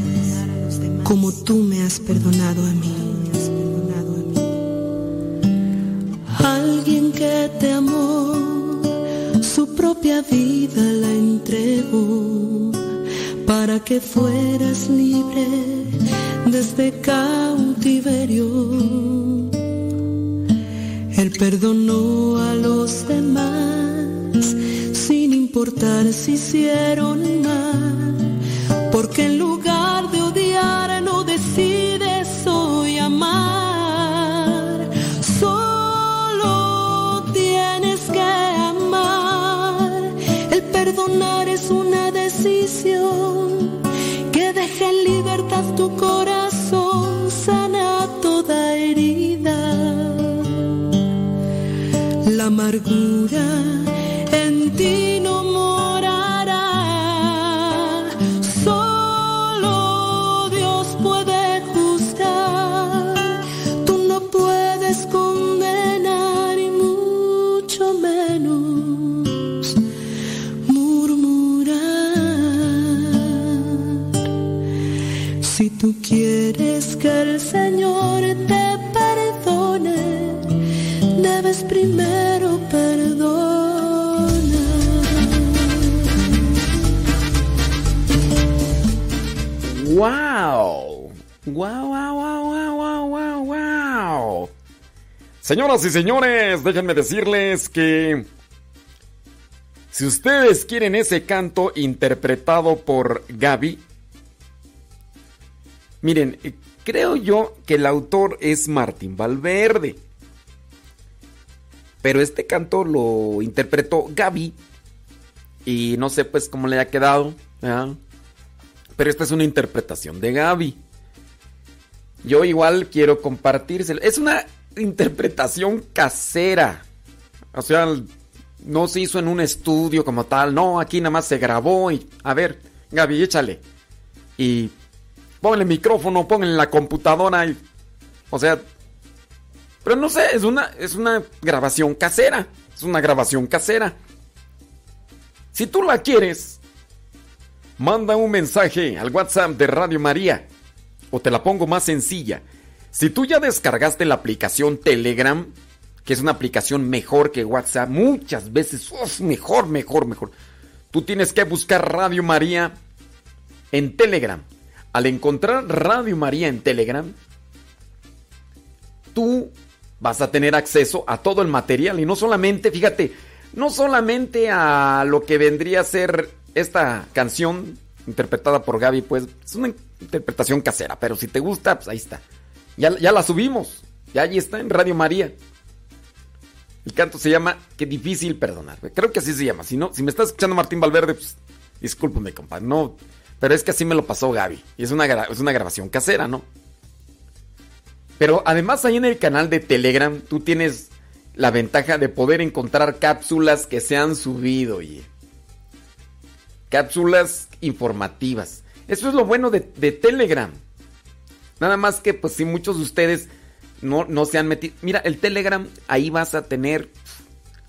¡Wow, wow, wow, wow, wow! Señoras y señores, déjenme decirles que si ustedes quieren ese canto interpretado por Gaby, miren, creo yo que el autor es Martín Valverde. Pero este canto lo interpretó Gaby. Y no sé pues cómo le ha quedado. Pero esta es una interpretación de Gaby. Yo igual quiero compartírselo. Es una interpretación casera. O sea, no se hizo en un estudio como tal. No, aquí nada más se grabó y... A ver, Gaby, échale. Y el micrófono, ponle la computadora y... O sea... Pero no sé, es una, es una grabación casera. Es una grabación casera. Si tú la quieres, manda un mensaje al WhatsApp de Radio María. O te la pongo más sencilla. Si tú ya descargaste la aplicación Telegram, que es una aplicación mejor que WhatsApp, muchas veces, mejor, mejor, mejor. Tú tienes que buscar Radio María en Telegram. Al encontrar Radio María en Telegram, tú vas a tener acceso a todo el material y no solamente, fíjate, no solamente a lo que vendría a ser esta canción interpretada por Gaby, pues es una interpretación casera, pero si te gusta, pues ahí está. Ya, la subimos. Ya allí está en Radio María. El canto se llama Qué difícil perdonar. Creo que así se llama. Si no, si me estás escuchando Martín Valverde, pues discúlpame, compadre. No, pero es que así me lo pasó Gaby. Y es una, es una grabación casera, ¿no? Pero además ahí en el canal de Telegram tú tienes la ventaja de poder encontrar cápsulas que se han subido, oye. Cápsulas informativas. Eso es lo bueno de, Telegram. Nada más que, pues, si muchos de ustedes no, no se han metido. Mira, el Telegram, ahí vas a tener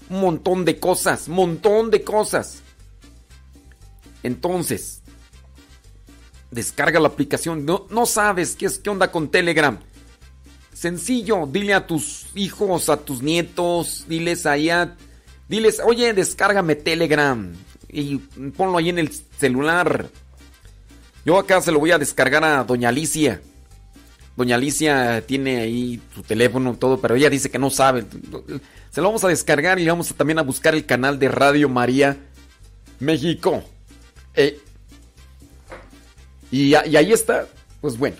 un montón de cosas, montón de cosas. Entonces, descarga la aplicación. No, no sabes qué, es, qué onda con Telegram. Sencillo, dile a tus hijos, a tus nietos, diles allá, diles, oye, descárgame Telegram y ponlo ahí en el celular. Yo acá se lo voy a descargar a Doña Alicia. Doña Alicia tiene ahí su teléfono, todo, pero ella dice que no sabe. Se lo vamos a descargar y vamos también a buscar el canal de Radio María México. Eh, y, ahí está, pues bueno.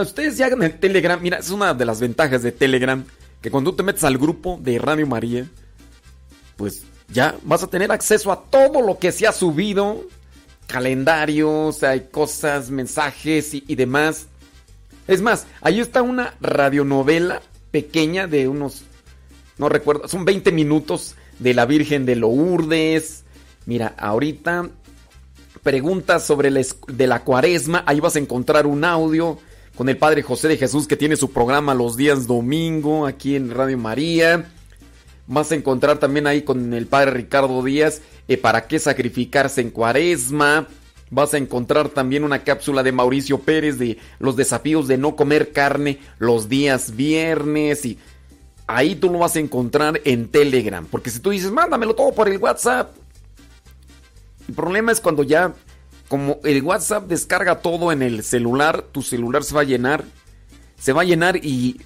Ustedes ya hagan el Telegram, mira, es una de las ventajas de Telegram, que cuando tú te metes al grupo de Radio María, pues ya vas a tener acceso a todo lo que se ha subido, calendarios, hay cosas, mensajes y demás. Es más, ahí está una radionovela pequeña de unos, no recuerdo, son 20 minutos de la Virgen de Lourdes. Mira, ahorita preguntas sobre la, de la cuaresma, ahí vas a encontrar un audio con el Padre José de Jesús que tiene su programa los días domingo aquí en Radio María. Vas a encontrar también ahí con el Padre Ricardo Díaz, eh, ¿para qué sacrificarse en cuaresma? Vas a encontrar también una cápsula de Mauricio Pérez de los desafíos de no comer carne los días viernes y ahí tú lo vas a encontrar en Telegram. Porque si tú dices, mándamelo todo por el WhatsApp. El problema es cuando ya, como el WhatsApp descarga todo en el celular, tu celular se va a llenar. Se va a llenar y...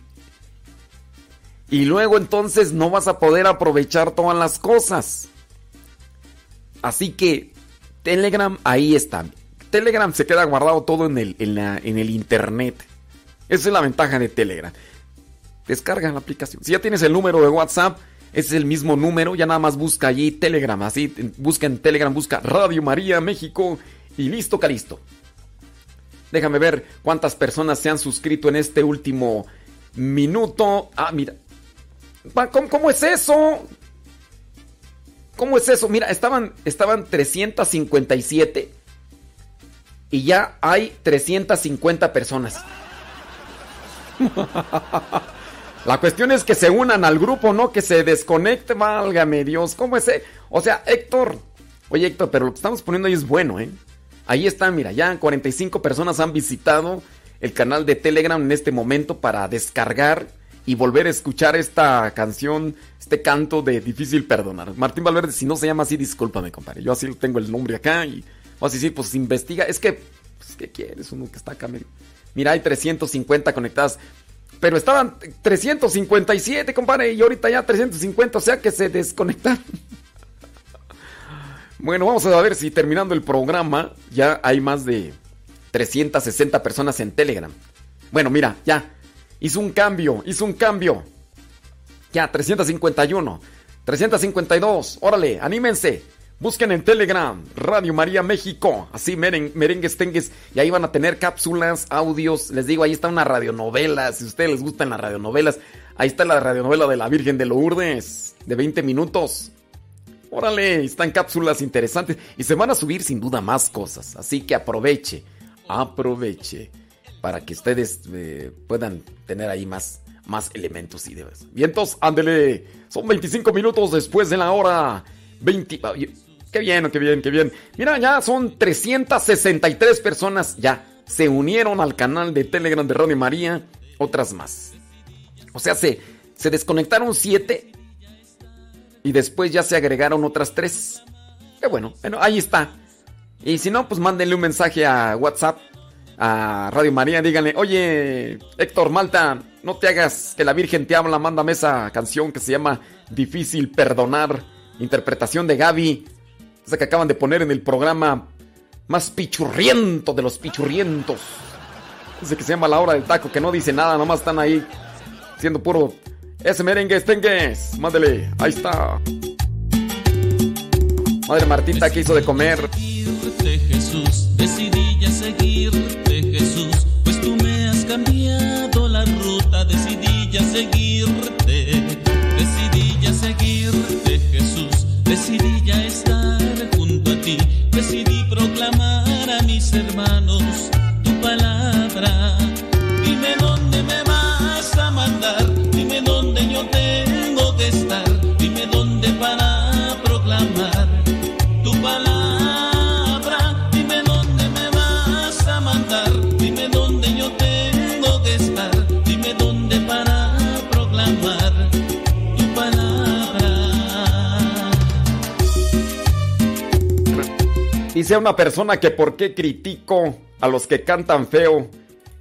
Y luego entonces no vas a poder aprovechar todas las cosas. Así que Telegram, ahí está. Telegram se queda guardado todo en el, en, el internet. Esa es la ventaja de Telegram. Descarga la aplicación. Si ya tienes el número de WhatsApp, ese es el mismo número. Ya nada más busca allí Telegram. Así, busca en Telegram, busca Radio María México y listo, calisto. Déjame ver cuántas personas se han suscrito en este último minuto. Ah, mira. Cómo es eso? ¿Cómo es eso? Mira, estaban, estaban 357 y ya hay 350 personas. La cuestión es que se unan al grupo, no que se desconecte, válgame Dios. ¿Cómo es? eso? O sea, Héctor, oye Héctor, pero lo que estamos poniendo ahí es bueno, ¿eh? Ahí están, mira, ya 45 personas han visitado el canal de Telegram en este momento para descargar y volver a escuchar esta canción, este canto de Difícil Perdonar. Martín Valverde, si no se llama así, discúlpame, compadre. Yo así tengo el nombre acá y vas a decir, pues investiga. Es que, pues, ¿qué quieres? Uno que está acá. Mira, hay 350 conectadas. Pero estaban 357, compadre, y ahorita ya 350, o sea que se desconectaron. Bueno, vamos a ver si terminando el programa ya hay más de 360 personas en Telegram. Bueno, mira, ya. Hizo un cambio, hizo un cambio. Ya, 351, 352. Órale, anímense. Busquen en Telegram, Radio María México, así merengues tengues, y ahí van a tener cápsulas, audios, les digo, ahí está una radionovela, si a ustedes les gustan las radionovelas, ahí está la radionovela de la Virgen de Lourdes, de 20 minutos. Órale, están cápsulas interesantes y se van a subir sin duda más cosas, así que aproveche, aproveche para que ustedes eh, puedan tener ahí más, más elementos y demás. Vientos, ándele, son 25 minutos después de la hora 20... Qué bien, qué bien, qué bien. Mira, ya son 363 personas ya se unieron al canal de Telegram de Radio María, otras más. O sea, se, se desconectaron 7 y después ya se agregaron otras 3. Qué bueno, bueno, ahí está. Y si no, pues mándenle un mensaje a WhatsApp a Radio María, díganle, oye, Héctor Malta, no te hagas que la Virgen te habla, mándame esa canción que se llama Difícil Perdonar, interpretación de Gaby. Esa que acaban de poner en el programa más pichurriento de los pichurrientos. Ese que se llama La Hora del Taco, que no dice nada, nomás están ahí siendo puro. Ese merengue, tengues, mándele, ahí está. Madre Martita, ¿qué hizo de comer? Jesús, decidí ya hermanos Dice una persona que por qué critico a los que cantan feo,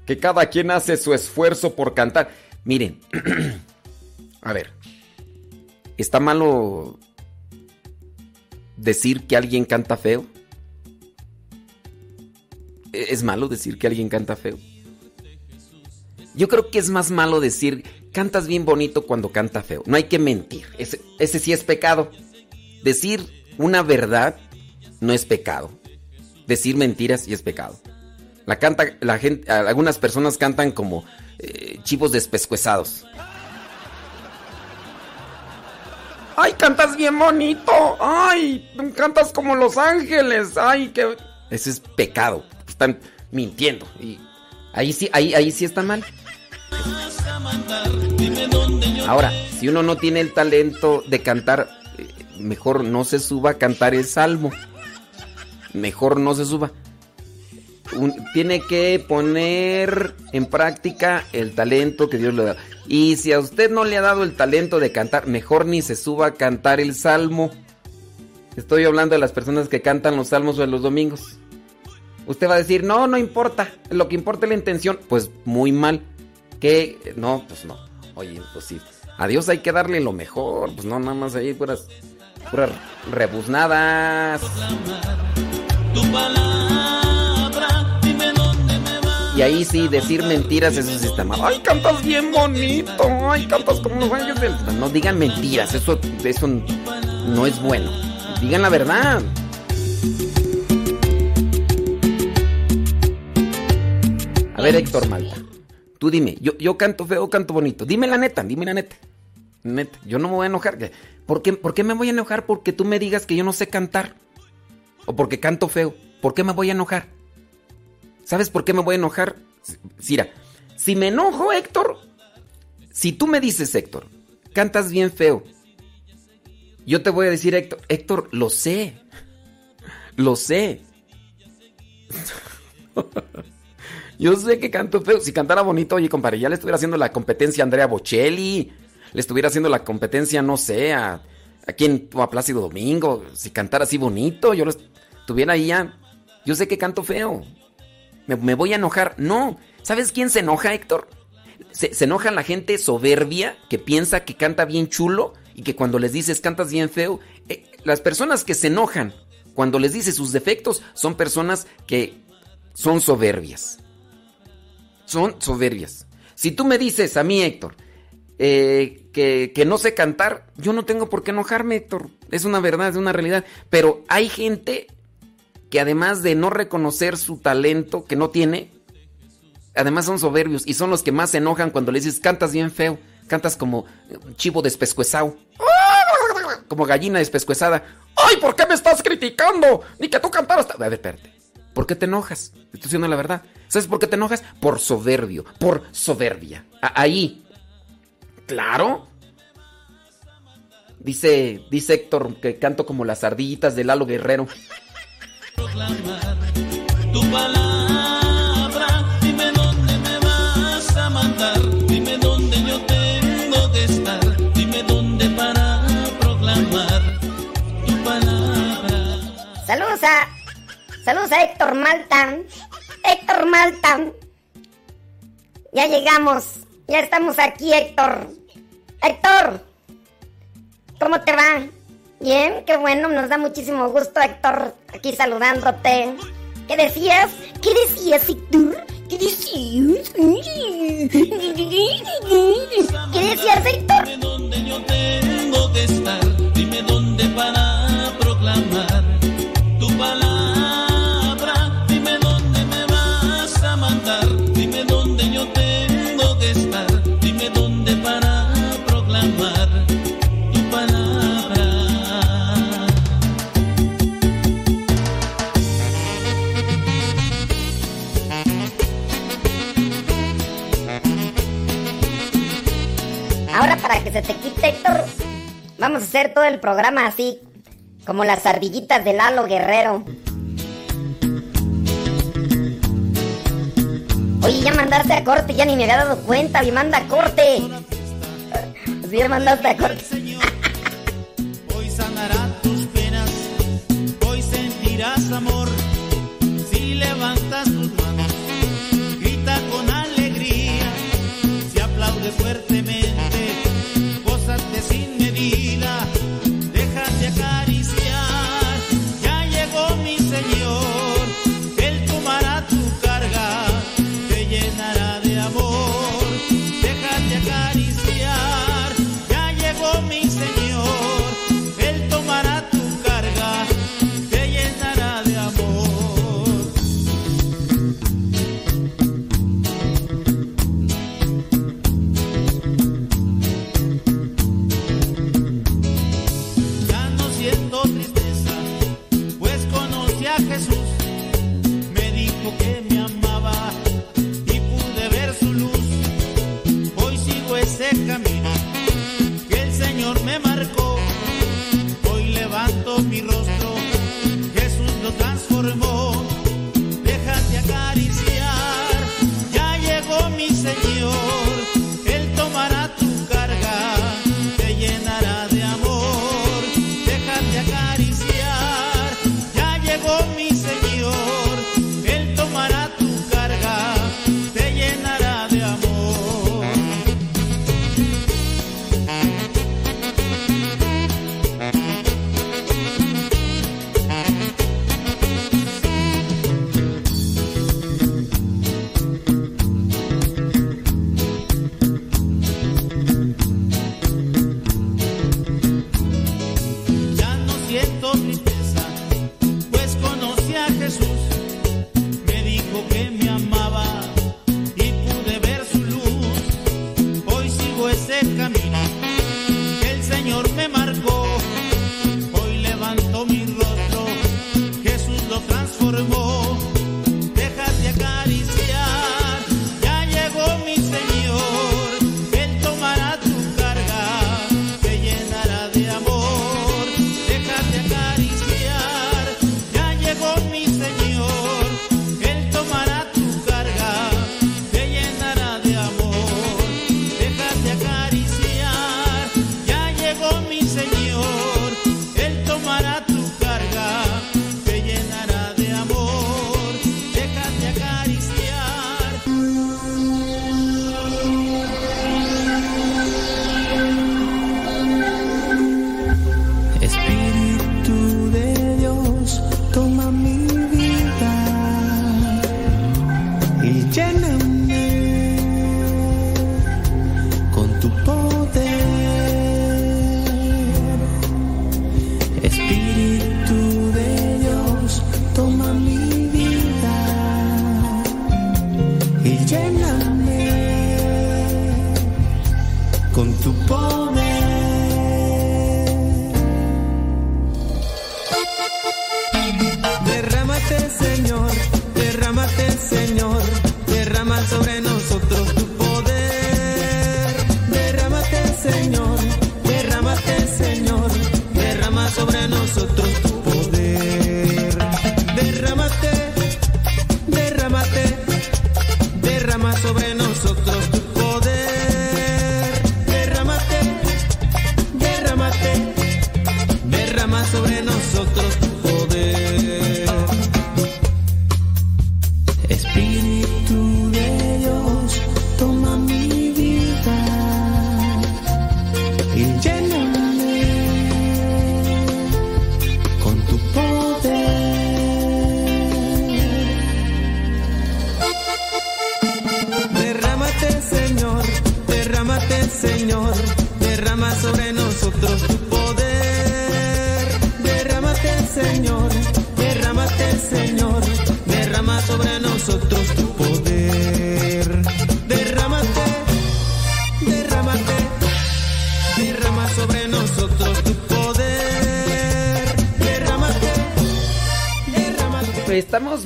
que cada quien hace su esfuerzo por cantar. Miren, a ver, ¿está malo decir que alguien canta feo? ¿E-, ¿Es malo decir que alguien canta feo? Yo creo que es más malo decir cantas bien bonito cuando canta feo. No hay que mentir. Ese, ese sí es pecado. Decir una verdad no es pecado. Decir mentiras sí es pecado. La canta, la gente, algunas personas cantan como eh, chivos despescuezados. ¡Ay, cantas bien bonito! ¡Ay, cantas como Los Ángeles! ¡Ay, qué... Ese es pecado. Están mintiendo. Y ahí sí, ahí, ahí sí está mal. Ahora, si uno no tiene el talento de cantar, eh, mejor no se suba a cantar el salmo. Mejor no se suba. Tiene que poner en práctica el talento que Dios le da. Y si a usted no le ha dado el talento de cantar, mejor ni se suba a cantar el salmo. Estoy hablando de las personas que cantan los salmos de los domingos. Usted va a decir, no, no importa. Lo que importa es la intención. Pues muy mal. Que no, pues no. Oye, pues sí. A Dios hay que darle lo mejor. Pues no, nada más ahí puras, puras rebuznadas. Y ahí sí, decir mentiras, eso sí está mal. ¡Ay, cantas bien bonito! ¡Ay, cantas como los ángeles del... No digan mentiras, eso, eso no es bueno. Digan la verdad. A ver, Héctor Malta, tú dime, yo, yo canto feo canto bonito. Dime la neta, dime la neta. Neta, yo no me voy a enojar. ¿Por qué, ¿Por qué me voy a enojar? Porque tú me digas que yo no sé cantar. O porque canto feo. ¿Por qué me voy a enojar? ¿Sabes por qué me voy a enojar? Mira, si me enojo, Héctor, si tú me dices, Héctor, cantas bien feo, yo te voy a decir, Héctor, Héctor, lo sé, lo sé. Yo sé que canto feo. Si cantara bonito, oye, compadre, ya le estuviera haciendo la competencia a Andrea Bocelli. Le estuviera haciendo la competencia, no sé, a quien, a Plácido Domingo. Si cantara así bonito, yo lo estuviera ahí ya. Yo sé que canto feo. Me, voy a enojar. No. ¿Sabes quién se enoja, Héctor? Se, se, enoja la gente soberbia que piensa que canta bien chulo y que cuando les dices cantas bien feo. Eh, las personas que se enojan cuando les dices sus defectos son personas que son soberbias. Son soberbias. Si tú me dices a mí, Héctor, eh, que, no sé cantar, yo no tengo por qué enojarme, Héctor. Es una verdad, es una realidad. Pero hay gente que además de no reconocer su talento que no tiene, además son soberbios y son los que más se enojan cuando le dices cantas bien feo, cantas como chivo despescuezado, como gallina despescuezada. ¡Ay, ¿por qué me estás criticando? Ni que tú cantaras. A ver, espérate. ¿Por qué te enojas? Estoy diciendo la verdad. ¿Sabes por qué te enojas? Por soberbio, por soberbia. ahí. Claro. Dice, dice Héctor que canto como las ardillitas de Lalo Guerrero. tu palabra, dime dónde me vas a mandar, dime dónde yo tengo que estar, dime dónde para proclamar tu palabra. Saludos a, saludos a Héctor Malta, Héctor Malta. Ya llegamos, ya estamos aquí, Héctor. Héctor, ¿cómo te va? Bien, qué bueno, nos da muchísimo gusto, Héctor, aquí saludándote. ¿Qué decías? ¿Qué decías, Héctor? ¿Qué decías? ¿Qué decías, Héctor? Que se te quite, Héctor, vamos a hacer todo el programa así, como las ardillitas de Lalo Guerrero. Oye, ya mandaste a corte, ya ni me había dado cuenta, me manda a corte. Sí, ya mandaste a corte. Hoy sanará tus penas, hoy sentirás amor. Si levantas tus manos, grita con alegría. Si aplaude fuertemente,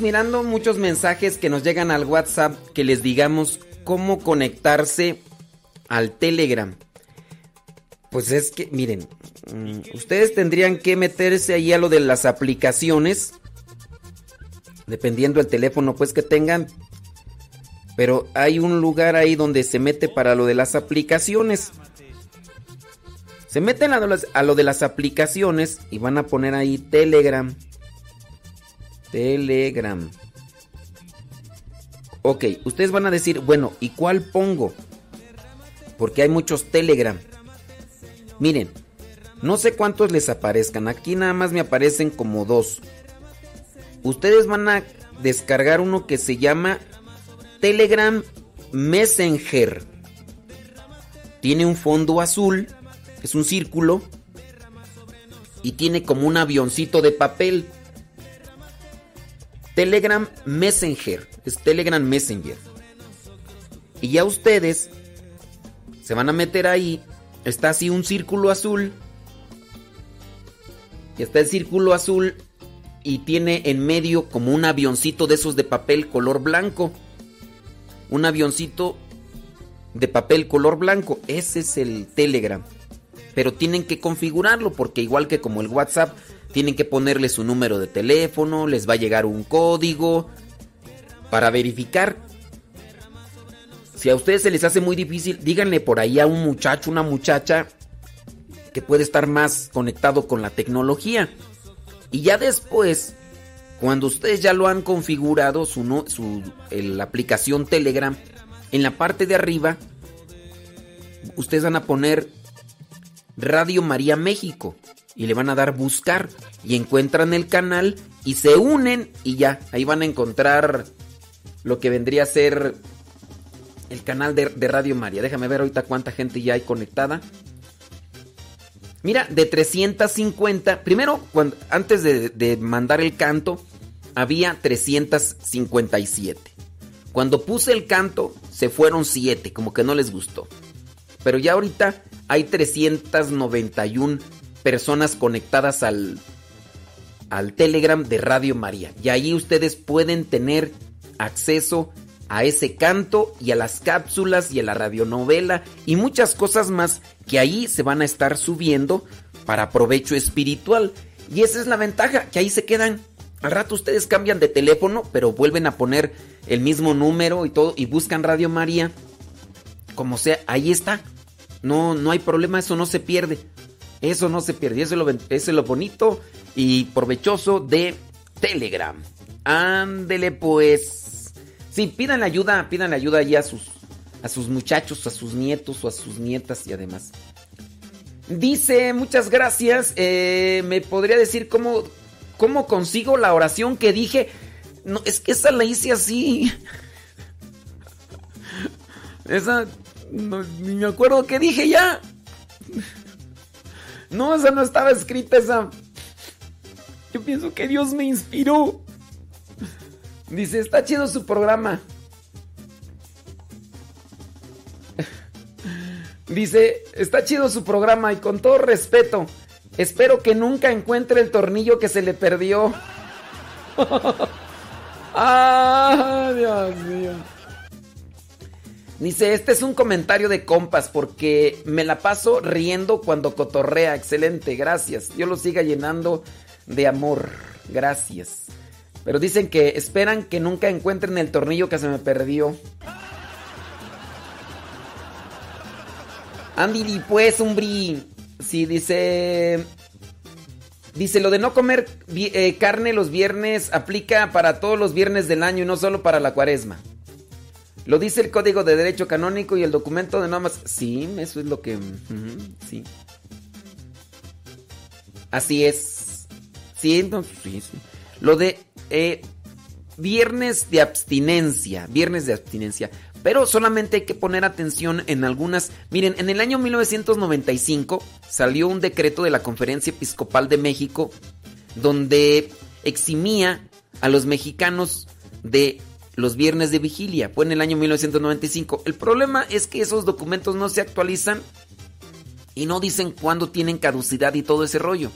mirando muchos mensajes que nos llegan al WhatsApp que les digamos cómo conectarse al Telegram. Pues es que, miren, mm, ustedes tendrían que meterse ahí a lo de las aplicaciones, dependiendo del teléfono pues que tengan. Pero hay un lugar ahí donde se mete para lo de las aplicaciones. Se meten a lo de las aplicaciones y van a poner ahí Telegram. Telegram. Ok, ustedes van a decir, bueno, ¿y cuál pongo? Porque hay muchos Telegram. Miren, no sé cuántos les aparezcan. Aquí nada más me aparecen como dos. Ustedes van a descargar uno que se llama Telegram Messenger. Tiene un fondo azul, es un círculo, y tiene como un avioncito de papel. Telegram Messenger. Es Telegram Messenger. Y ya ustedes se van a meter ahí. Está así un círculo azul. Y está el círculo azul. Y tiene en medio como un avioncito de esos de papel color blanco. Un avioncito de papel color blanco. Ese es el Telegram. Pero tienen que configurarlo porque igual que como el WhatsApp, tienen que ponerle su número de teléfono, les va a llegar un código para verificar. Si a ustedes se les hace muy difícil, díganle por ahí a un muchacho, una muchacha que puede estar más conectado con la tecnología. Y ya después, cuando ustedes ya lo han configurado, su, la aplicación Telegram, en la parte de arriba, ustedes van a poner Radio María México y le van a dar buscar y encuentran el canal y se unen y ya, ahí van a encontrar lo que vendría a ser el canal de, Radio María. Déjame ver ahorita cuánta gente ya hay conectada. Mira, de 350, primero, antes de, de mandar el canto, había 357. Cuando puse el canto, se fueron 7, como que no les gustó. Pero ya ahorita hay 391 personas conectadas al, al Telegram de Radio María. Y ahí ustedes pueden tener acceso a ese canto y a las cápsulas y a la radionovela y muchas cosas más que ahí se van a estar subiendo para provecho espiritual. Y esa es la ventaja, que ahí se quedan. Al rato ustedes cambian de teléfono, pero vuelven a poner el mismo número y todo y buscan Radio María. Como sea, ahí está. No, no hay problema, eso no se pierde. Eso no se pierde. Eso es lo, bonito y provechoso de Telegram. Ándele pues. Sí, pidan ayuda, pidan ayuda ahí a sus, a sus muchachos, a sus nietos o a sus nietas y además. Dice, muchas gracias. eh, ¿Me podría decir cómo, cómo consigo la oración que dije? No, es que esa la hice así. Esa, no, ni me acuerdo qué dije ya. No, esa no estaba escrita, esa. Yo pienso que Dios me inspiró. Dice, está chido su programa. Dice, está chido su programa y con todo respeto, espero que nunca encuentre el tornillo que se le perdió. ¡Ah, Dios mío! Dice, este es un comentario de compas porque me la paso riendo cuando cotorrea. Excelente, gracias. Yo lo siga llenando de amor. Gracias. Pero dicen que esperan que nunca encuentren el tornillo que se me perdió. Andy, pues, un bri. Sí, dice. Dice, lo de no comer eh, carne los viernes aplica para todos los viernes del año y no solo para la cuaresma. Lo dice el Código de Derecho Canónico y el documento de normas. Sí, eso es lo que... sí. Así es. Sí, sí, sí. Lo de eh, viernes de abstinencia. Viernes de abstinencia. Pero solamente hay que poner atención en algunas. Miren, en el año 1995 salió un decreto de la Conferencia Episcopal de México donde eximía a los mexicanos de los viernes de vigilia. Fue en el año 1995. El problema es que esos documentos no se actualizan y no dicen cuándo tienen caducidad y todo ese rollo.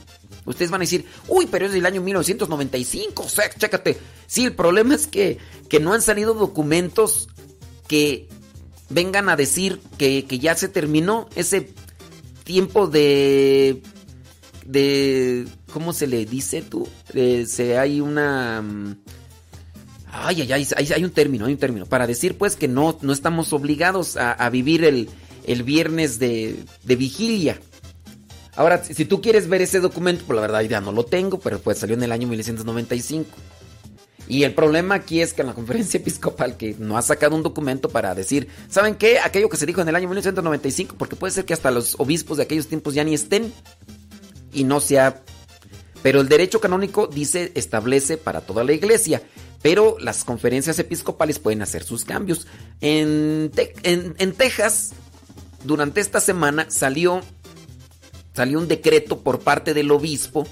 Ustedes van a decir, uy, pero es del año 1995, o sea, chécate. Sí, el problema es que, que no han salido documentos que vengan a decir que, que ya se terminó ese tiempo de... de ¿Cómo se le dice tú? De, se hay una... Ay, ay, ay, hay, un término, hay un término. Para decir pues que no, no estamos obligados a, vivir el, viernes de, vigilia. Ahora, si tú quieres ver ese documento, pues la verdad ya no lo tengo, pero pues salió en el año 1995. Y el problema aquí es que en la conferencia episcopal que no ha sacado un documento para decir, ¿saben qué? Aquello que se dijo en el año 1995, porque puede ser que hasta los obispos de aquellos tiempos ya ni estén y no sea... Pero el derecho canónico dice, establece para toda la iglesia. Pero las conferencias episcopales pueden hacer sus cambios. En, en, Texas, durante esta semana salió, salió un decreto por parte del obispo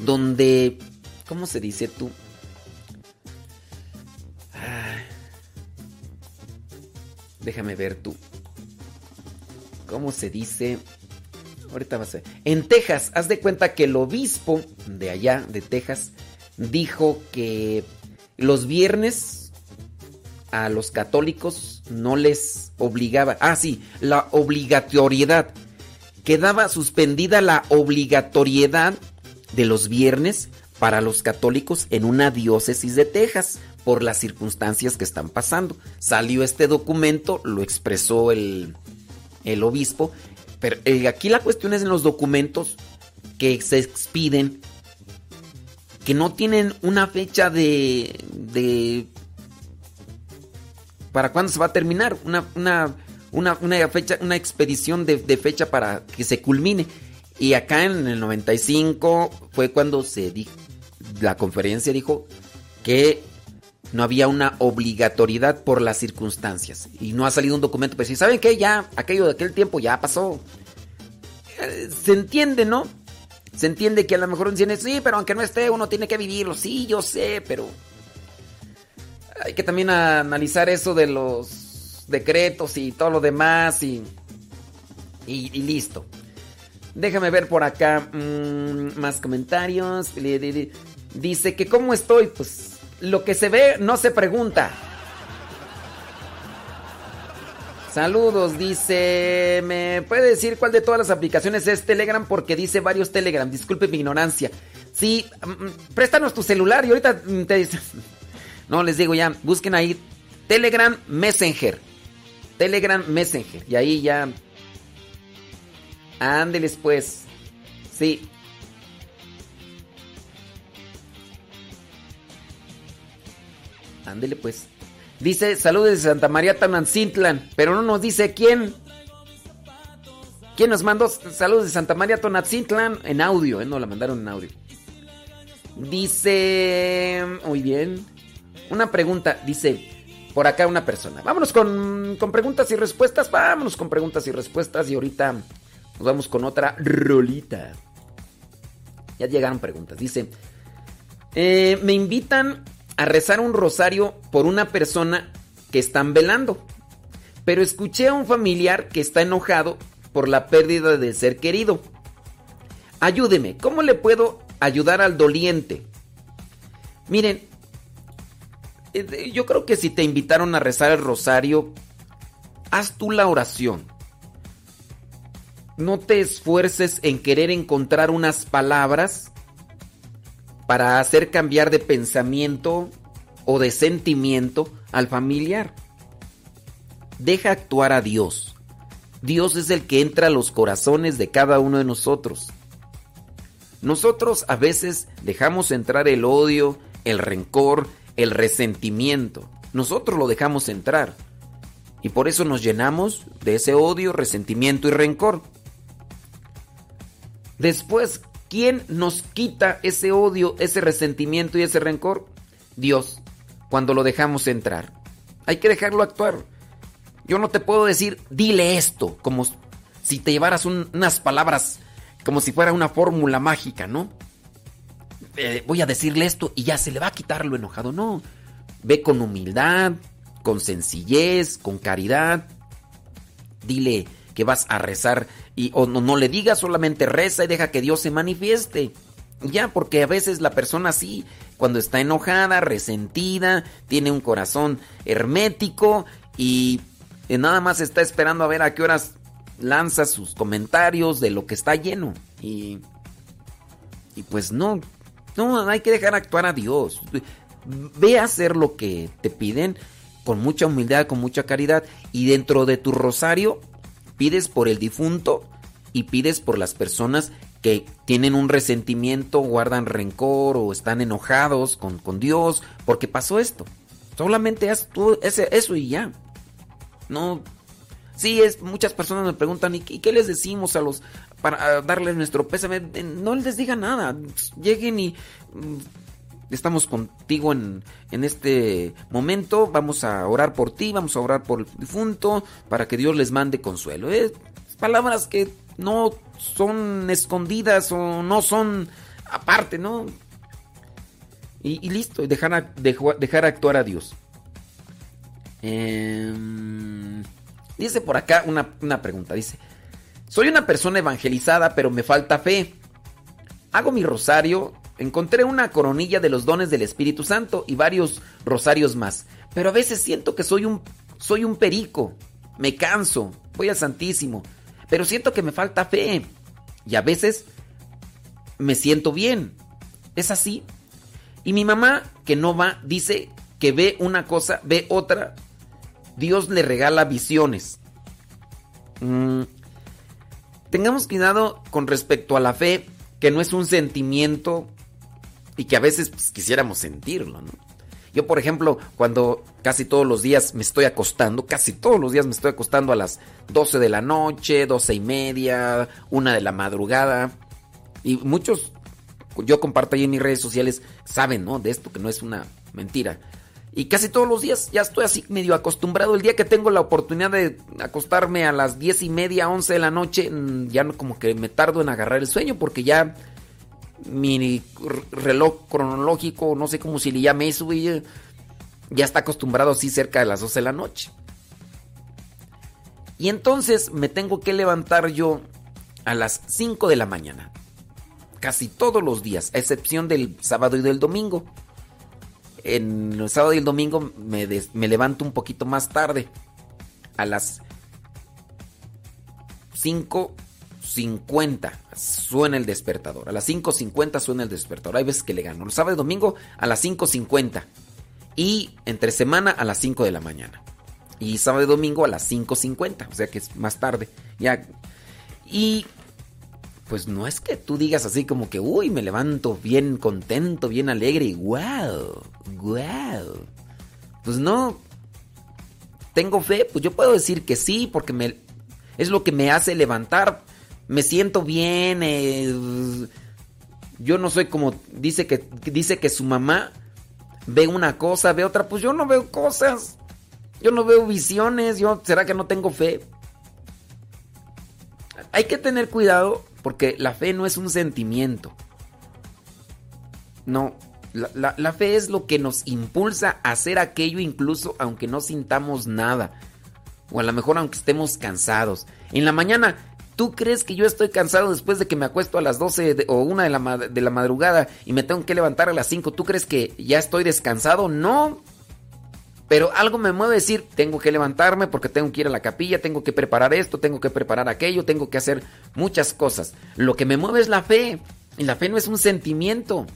donde, ¿cómo se dice tú? Déjame ver tú. ¿Cómo se dice? Ahorita va a ser. En Texas, haz de cuenta que el obispo de allá, de Texas, dijo que los viernes a los católicos no les obligaba. Ah, sí, la obligatoriedad. Quedaba suspendida la obligatoriedad de los viernes para los católicos en una diócesis de Texas por las circunstancias que están pasando. Salió este documento, lo expresó el, el obispo, pero eh, aquí la cuestión es en los documentos que se expiden que no tienen una fecha de, de para cuándo se va a terminar, una, una, una, fecha, una expedición de, fecha para que se culmine. Y acá en el 95 fue cuando se dijo, la conferencia dijo que no había una obligatoriedad por las circunstancias. Y no ha salido un documento para decir, ¿saben qué? Ya, aquello de aquel tiempo ya pasó. Eh, se entiende, ¿no? Se entiende que a lo mejor dicen, sí, pero aunque no esté, uno tiene que vivirlo. Sí, yo sé, pero hay que también analizar eso de los decretos y todo lo demás y, y, listo. Déjame ver por acá mm, más comentarios. Dice que cómo estoy, pues lo que se ve no se pregunta. Saludos, dice. ¿Me puede decir cuál de todas las aplicaciones es Telegram? Porque dice varios Telegram. Disculpe mi ignorancia. Sí, mm, mm, préstanos tu celular y ahorita mm, te dice. No, les digo ya, busquen ahí Telegram Messenger. Telegram Messenger. Y ahí ya. Ándeles pues. Sí. Ándele pues. Dice saludos de Santa María Tonancintlan, pero no nos dice quién. ¿Quién nos mandó saludos de Santa María Tonancintlan en audio? Eh? No la mandaron en audio. Dice, muy bien. Una pregunta, dice por acá una persona. Vámonos con, con preguntas y respuestas. Vámonos con preguntas y respuestas y ahorita nos vamos con otra rolita. Ya llegaron preguntas. Dice, eh, me invitan a rezar un rosario por una persona que están velando. Pero escuché a un familiar que está enojado por la pérdida del ser querido. Ayúdeme, ¿cómo le puedo ayudar al doliente? Miren, eh, yo creo que si te invitaron a rezar el rosario, haz tú la oración. No te esfuerces en querer encontrar unas palabras para hacer cambiar de pensamiento o de sentimiento al familiar. Deja actuar a Dios. Dios es el que entra a los corazones de cada uno de nosotros. Nosotros a veces dejamos entrar el odio, el rencor, el resentimiento. Nosotros lo dejamos entrar. Y por eso nos llenamos de ese odio, resentimiento y rencor. Después, ¿quién nos quita ese odio, ese resentimiento y ese rencor? Dios, cuando lo dejamos entrar. Hay que dejarlo actuar. Yo no te puedo decir, dile esto, como si te llevaras unas palabras, como si fuera una fórmula mágica, ¿no? Eh, voy a decirle esto y ya se le va a quitar lo enojado. No, ve con humildad, con sencillez, con caridad. Dile que vas a rezar y o no, no le digas solamente reza y deja que Dios se manifieste. Ya, porque a veces la persona así, cuando está enojada, resentida, tiene un corazón hermético y nada más está esperando a ver a qué horas lanza sus comentarios de lo que está lleno. Y, y pues no, no, hay que dejar actuar a Dios. Ve a hacer lo que te piden con mucha humildad, con mucha caridad. Y dentro de tu rosario pides por el difunto y pides por las personas que tienen un resentimiento, guardan rencor o están enojados con, con Dios porque pasó esto. Solamente haz tú ese, eso y ya. No. Sí, es, muchas personas me preguntan, ¿y qué, les decimos a los, para darles nuestro pésame? No les diga nada. Lleguen y mm, estamos contigo en, en, este momento. Vamos a orar por ti, vamos a orar por el difunto para que Dios les mande consuelo. Es palabras que no son escondidas o no son aparte, ¿no? Y, listo, dejar, dejar actuar a Dios. Em, dice por acá una, una pregunta, dice, soy una persona evangelizada pero me falta fe. Hago mi rosario, encontré una coronilla de los dones del Espíritu Santo y varios rosarios más, pero a veces siento que soy un, soy un perico, me canso, voy al Santísimo, pero siento que me falta fe y a veces me siento bien. ¿Es así? Y mi mamá, que no va, dice que ve una cosa, ve otra Dios le regala visiones. Mm, tengamos cuidado con respecto a la fe, que no es un sentimiento y que a veces pues, quisiéramos sentirlo. Yo, por ejemplo, cuando casi todos los días me estoy acostando, casi todos los días me estoy acostando a las 12 de la noche, 12 y media, una de la madrugada. Y muchos, yo comparto ahí en mis redes sociales, saben, ¿no? De esto que no es una mentira. Y casi todos los días ya estoy así medio acostumbrado. El día que tengo la oportunidad de acostarme a las diez y media, 11 de la noche, mm, ya como que me tardo en agarrar el sueño porque ya mi reloj cronológico, no sé cómo si le llame eso, ya, ya está acostumbrado así cerca de las 12 de la noche. Y entonces me tengo que levantar yo a las 5 de la mañana. Casi todos los días, a excepción del sábado y del domingo en el sábado y el domingo me, me levanto un poquito más tarde. A las 5.50 suena el despertador. A las 5.50 suena el despertador. Hay veces que le gano. El sábado y domingo a las 5.50. Y entre semana a las 5 de la mañana. Y sábado y domingo a las 5.50. O sea que es más tarde. Ya. Y pues no es que tú digas así como que, uy, me levanto bien contento, bien alegre y wow, wow. Pues no. Tengo fe, pues yo puedo decir que sí, porque es lo que me hace levantar. Me siento bien. Eh, yo no soy como dice que dice que su mamá ve una cosa, ve otra. Pues yo no veo cosas. Yo no veo visiones. Yo será que no tengo fe. Hay que tener cuidado porque la fe no es un sentimiento. No, la, fe es lo que nos impulsa a hacer aquello incluso aunque no sintamos nada. O a lo mejor aunque estemos cansados. En la mañana, ¿tú crees que yo estoy cansado después de que me acuesto a las 12 o 1 de la, de la madrugada y me tengo que levantar a las 5? ¿Tú crees que ya estoy descansado? No. Pero algo me mueve a decir, tengo que levantarme porque tengo que ir a la capilla, tengo que preparar esto, tengo que preparar aquello, tengo que hacer muchas cosas. Lo que me mueve es la fe. Y la fe no es un sentimiento.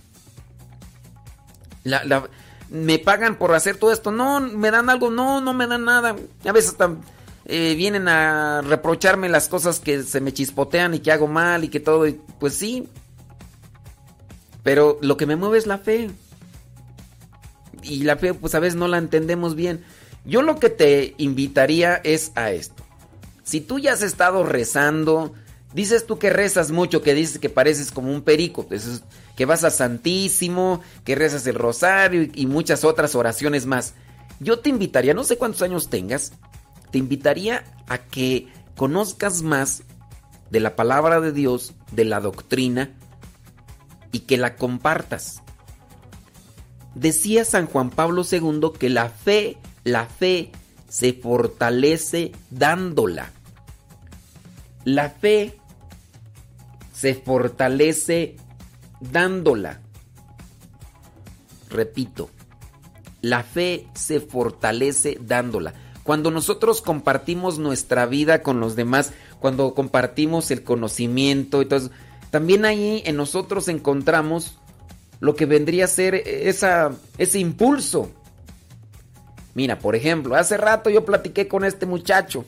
me pagan por hacer todo esto. No, me dan algo. No, no me dan nada. A veces eh, vienen a reprocharme las cosas que se me chispotean y que hago mal y que todo. pues sí. Pero lo que me mueve es la fe y la fe pues a veces no la entendemos bien. Yo lo que te invitaría es a esto. Si tú ya has estado rezando, dices tú que rezas mucho, que dices que pareces como un perico, que vas a Santísimo, que rezas el rosario y muchas otras oraciones más. Yo te invitaría, no sé cuántos años tengas, te invitaría a que conozcas más de la palabra de Dios, de la doctrina, y que la compartas. Decía San Juan Pablo II que la fe, la fe se fortalece dándola. La fe se fortalece dándola. Repito, la fe se fortalece dándola. Cuando nosotros compartimos nuestra vida con los demás, cuando compartimos el conocimiento todo también ahí en nosotros encontramos lo que vendría a ser esa, ese impulso. Mira, por ejemplo, hace rato yo platiqué con este muchacho.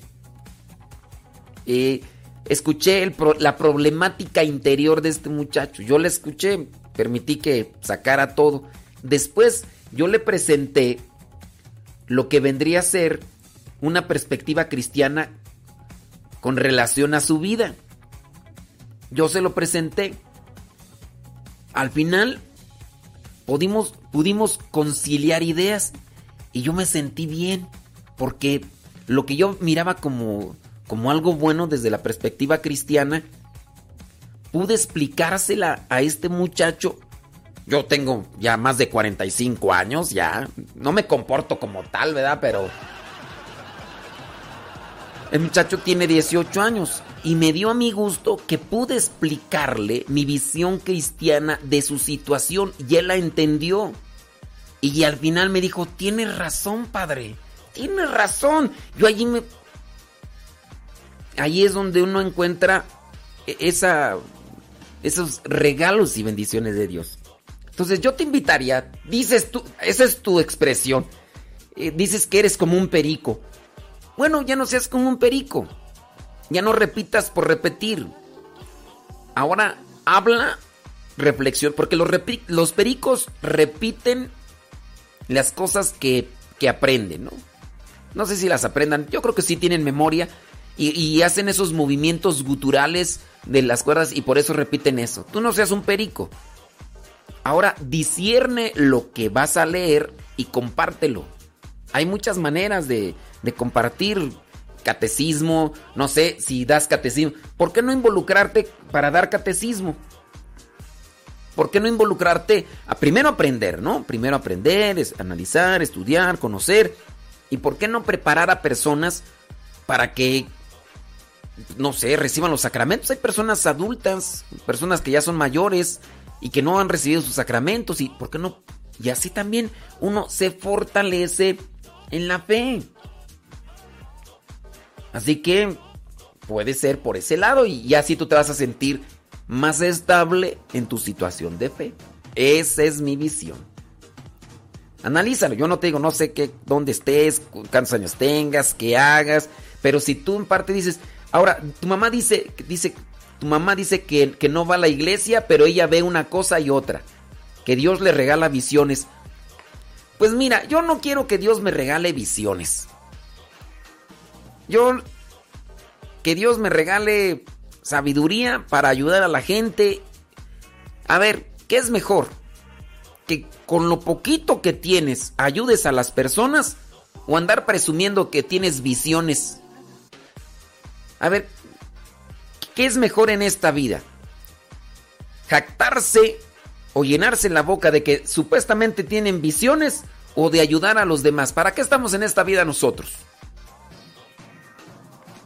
Y escuché la problemática interior de este muchacho. Yo le escuché, permití que sacara todo. Después yo le presenté lo que vendría a ser una perspectiva cristiana con relación a su vida. Yo se lo presenté. Al final pudimos, pudimos conciliar ideas y yo me sentí bien porque lo que yo miraba como, como algo bueno desde la perspectiva cristiana, pude explicársela a este muchacho. Yo tengo ya más de 45 años, ya no me comporto como tal, ¿verdad? Pero el muchacho tiene 18 años y me dio a mi gusto que pude explicarle mi visión cristiana de su situación y él la entendió. Y al final me dijo, tienes razón, padre, tienes razón. Yo allí me... Allí es donde uno encuentra e-, esa, esos regalos y bendiciones de Dios. Entonces yo te invitaría, dices tú, esa es tu expresión, eh, dices que eres como un perico. Bueno, ya no seas como un perico. Ya no repitas por repetir. Ahora habla, reflexión, porque los, pericos repiten las cosas que, que, aprenden, ¿no? No sé si las aprendan, yo creo que sí tienen memoria y, y hacen esos movimientos guturales de las cuerdas y por eso repiten eso. Tú no seas un perico. Ahora discierne lo que vas a leer y compártelo. Hay muchas maneras de, de compartir catecismo, no sé si das catecismo. ¿Por qué no involucrarte para dar catecismo? ¿Por qué no involucrarte a primero aprender, no? Primero aprender, es analizar, estudiar, conocer. ¿Y por qué no preparar a personas para que, no sé, reciban los sacramentos? Hay personas adultas, personas que ya son mayores y que no han recibido sus sacramentos. ¿Y por qué no? Y así también uno se fortalece en la fe. Así que puede ser por ese lado y así tú te vas a sentir más estable en tu situación de fe. Esa es mi visión. Analízalo. Yo no te digo, no sé qué, dónde estés, cuántos años tengas, qué hagas, pero si tú en parte dices, ahora, tu mamá dice, dice, tu mamá dice que, que no va a la iglesia, pero ella ve una cosa y otra, que Dios le regala visiones. Pues mira, yo no quiero que Dios me regale visiones. Yo, que Dios me regale sabiduría para ayudar a la gente. A ver, ¿qué es mejor? Que con lo poquito que tienes ayudes a las personas o andar presumiendo que tienes visiones. A ver, ¿qué es mejor en esta vida? ¿Jactarse o llenarse la boca de que supuestamente tienen visiones o de ayudar a los demás? ¿Para qué estamos en esta vida nosotros?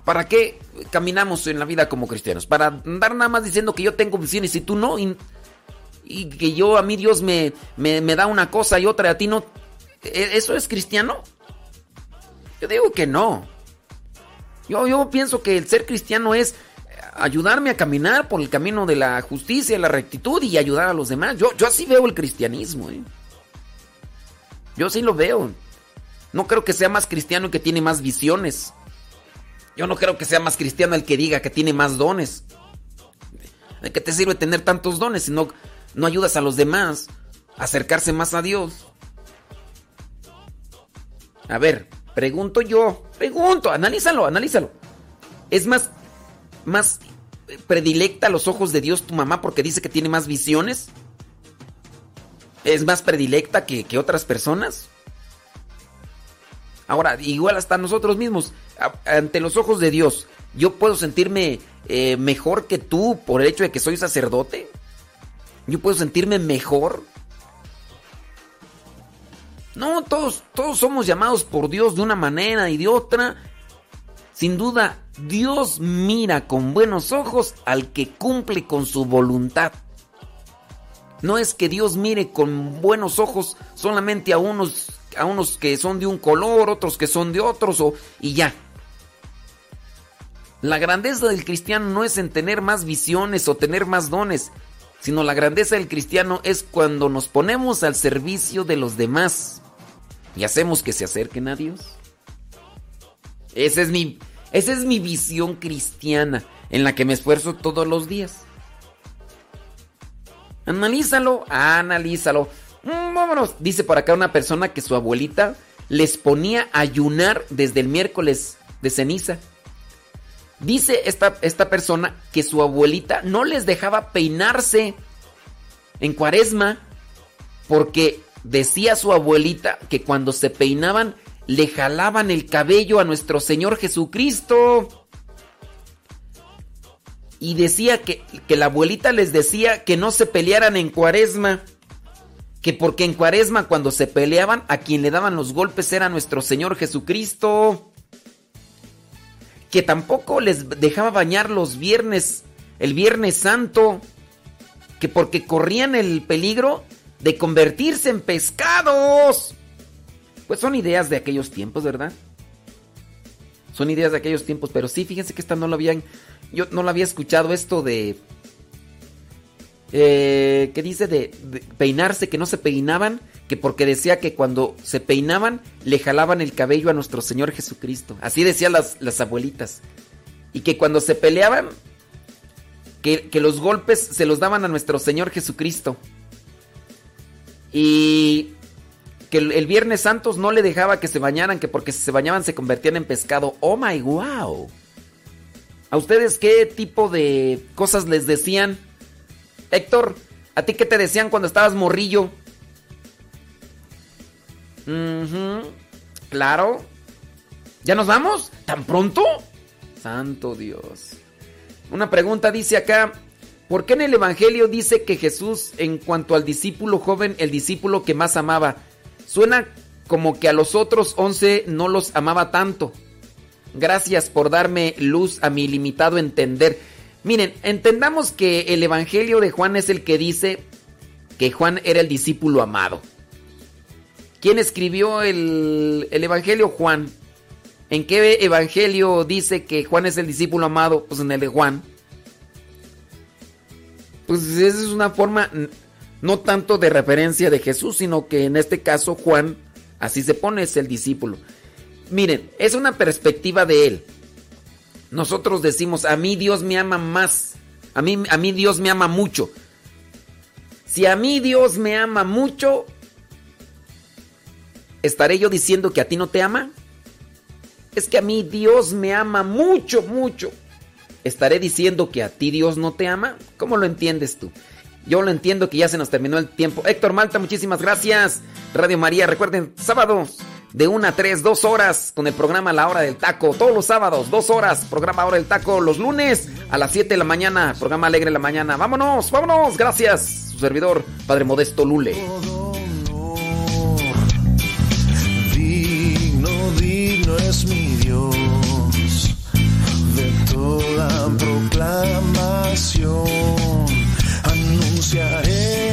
¿Para qué caminamos en la vida como cristianos? Para andar nada más diciendo que yo tengo visiones y tú no. Y, que yo, a mí Dios me, me, me da una cosa y otra y a ti no. ¿E-, ¿Eso es cristiano? Yo digo que no. Yo, yo pienso que el ser cristiano es ayudarme a caminar por el camino de la justicia, la rectitud y ayudar a los demás. Yo, yo así veo el cristianismo. ¿eh? Yo así lo veo. No creo que sea más cristiano el que tiene más visiones. Yo no creo que sea más cristiano el que diga que tiene más dones. ¿De qué te sirve tener tantos dones si no, no ayudas a los demás a acercarse más a Dios? A ver, pregunto yo, pregunto, analízalo, analízalo. Es más más predilecta a los ojos de Dios tu mamá porque dice que tiene más visiones? ¿Es más predilecta que, otras personas? Ahora, igual hasta nosotros mismos, ante los ojos de Dios, ¿yo puedo sentirme eh, mejor que tú por el hecho de que soy sacerdote? ¿Yo puedo sentirme mejor? No, todos, todos somos llamados por Dios de una manera y de otra. Sin duda, Dios mira con buenos ojos al que cumple con su voluntad. No es que Dios mire con buenos ojos solamente a unos, a unos que son de un color, otros que son de otros, o, y ya. La grandeza del cristiano no es en tener más visiones o tener más dones, sino la grandeza del cristiano es cuando nos ponemos al servicio de los demás y hacemos que se acerquen a Dios. Ese es mi, esa es mi visión cristiana en la que me esfuerzo todos los días. Analízalo, analízalo. Mm, vámonos. Dice por acá una persona que su abuelita les ponía a ayunar desde el miércoles de ceniza. Dice esta, esta persona que su abuelita no les dejaba peinarse en cuaresma porque decía su abuelita que cuando se peinaban le jalaban el cabello a nuestro Señor Jesucristo. Y decía que, que, la abuelita les decía que no se pelearan en cuaresma. Que porque en cuaresma cuando se peleaban a quien le daban los golpes era nuestro Señor Jesucristo. Que tampoco les dejaba bañar los viernes, el viernes santo. Que porque corrían el peligro de convertirse en pescados. Pues son ideas de aquellos tiempos, ¿verdad? Son ideas de aquellos tiempos, pero sí, fíjense que esta no lo habían. Yo no lo había escuchado esto de. Eh, que dice de, peinarse, que no se peinaban, que porque decía que cuando se peinaban le jalaban el cabello a nuestro Señor Jesucristo. Así decían las, las abuelitas. Y que cuando se peleaban, que, que los golpes se los daban a nuestro Señor Jesucristo. Y que el, Viernes Santos no le dejaba que se bañaran, que porque si se bañaban se convertían en pescado. Oh my wow. ¿A ustedes qué tipo de cosas les decían? Héctor, ¿a ti qué te decían cuando estabas morrillo? Claro. ¿Ya nos vamos? ¿Tan pronto? Santo Dios. Una pregunta dice acá, ¿por qué en el Evangelio dice que Jesús, en cuanto al discípulo joven, el discípulo que más amaba, Suena como que a los otros 11 no los amaba tanto. Gracias por darme luz a mi limitado entender. Miren, entendamos que el Evangelio de Juan es el que dice que Juan era el discípulo amado. ¿Quién escribió el, Evangelio? Juan. ¿En qué Evangelio dice que Juan es el discípulo amado? Pues en el de Juan. Pues esa es una forma no tanto de referencia de Jesús, sino que en este caso Juan, así se pone, es el discípulo. Miren, es una perspectiva de él. Nosotros decimos, a mí Dios me ama más, a mí, a mí Dios me ama mucho. Si a mí Dios me ama mucho, ¿estaré yo diciendo que a ti no te ama? Es que a mí Dios me ama mucho, mucho. ¿Estaré diciendo que a ti Dios no te ama? ¿Cómo lo entiendes tú? Yo lo entiendo que ya se nos terminó el tiempo. Héctor Malta, muchísimas gracias. Radio María, recuerden, sábados de 1 a 3, 2 horas con el programa La Hora del Taco. Todos los sábados, 2 horas, programa Hora del Taco. Los lunes a las 7 de la mañana, programa Alegre de la Mañana. Vámonos, vámonos. Gracias, su servidor, Padre Modesto Lule. Digno, digno es mi Dios de toda proclamación renunciaré.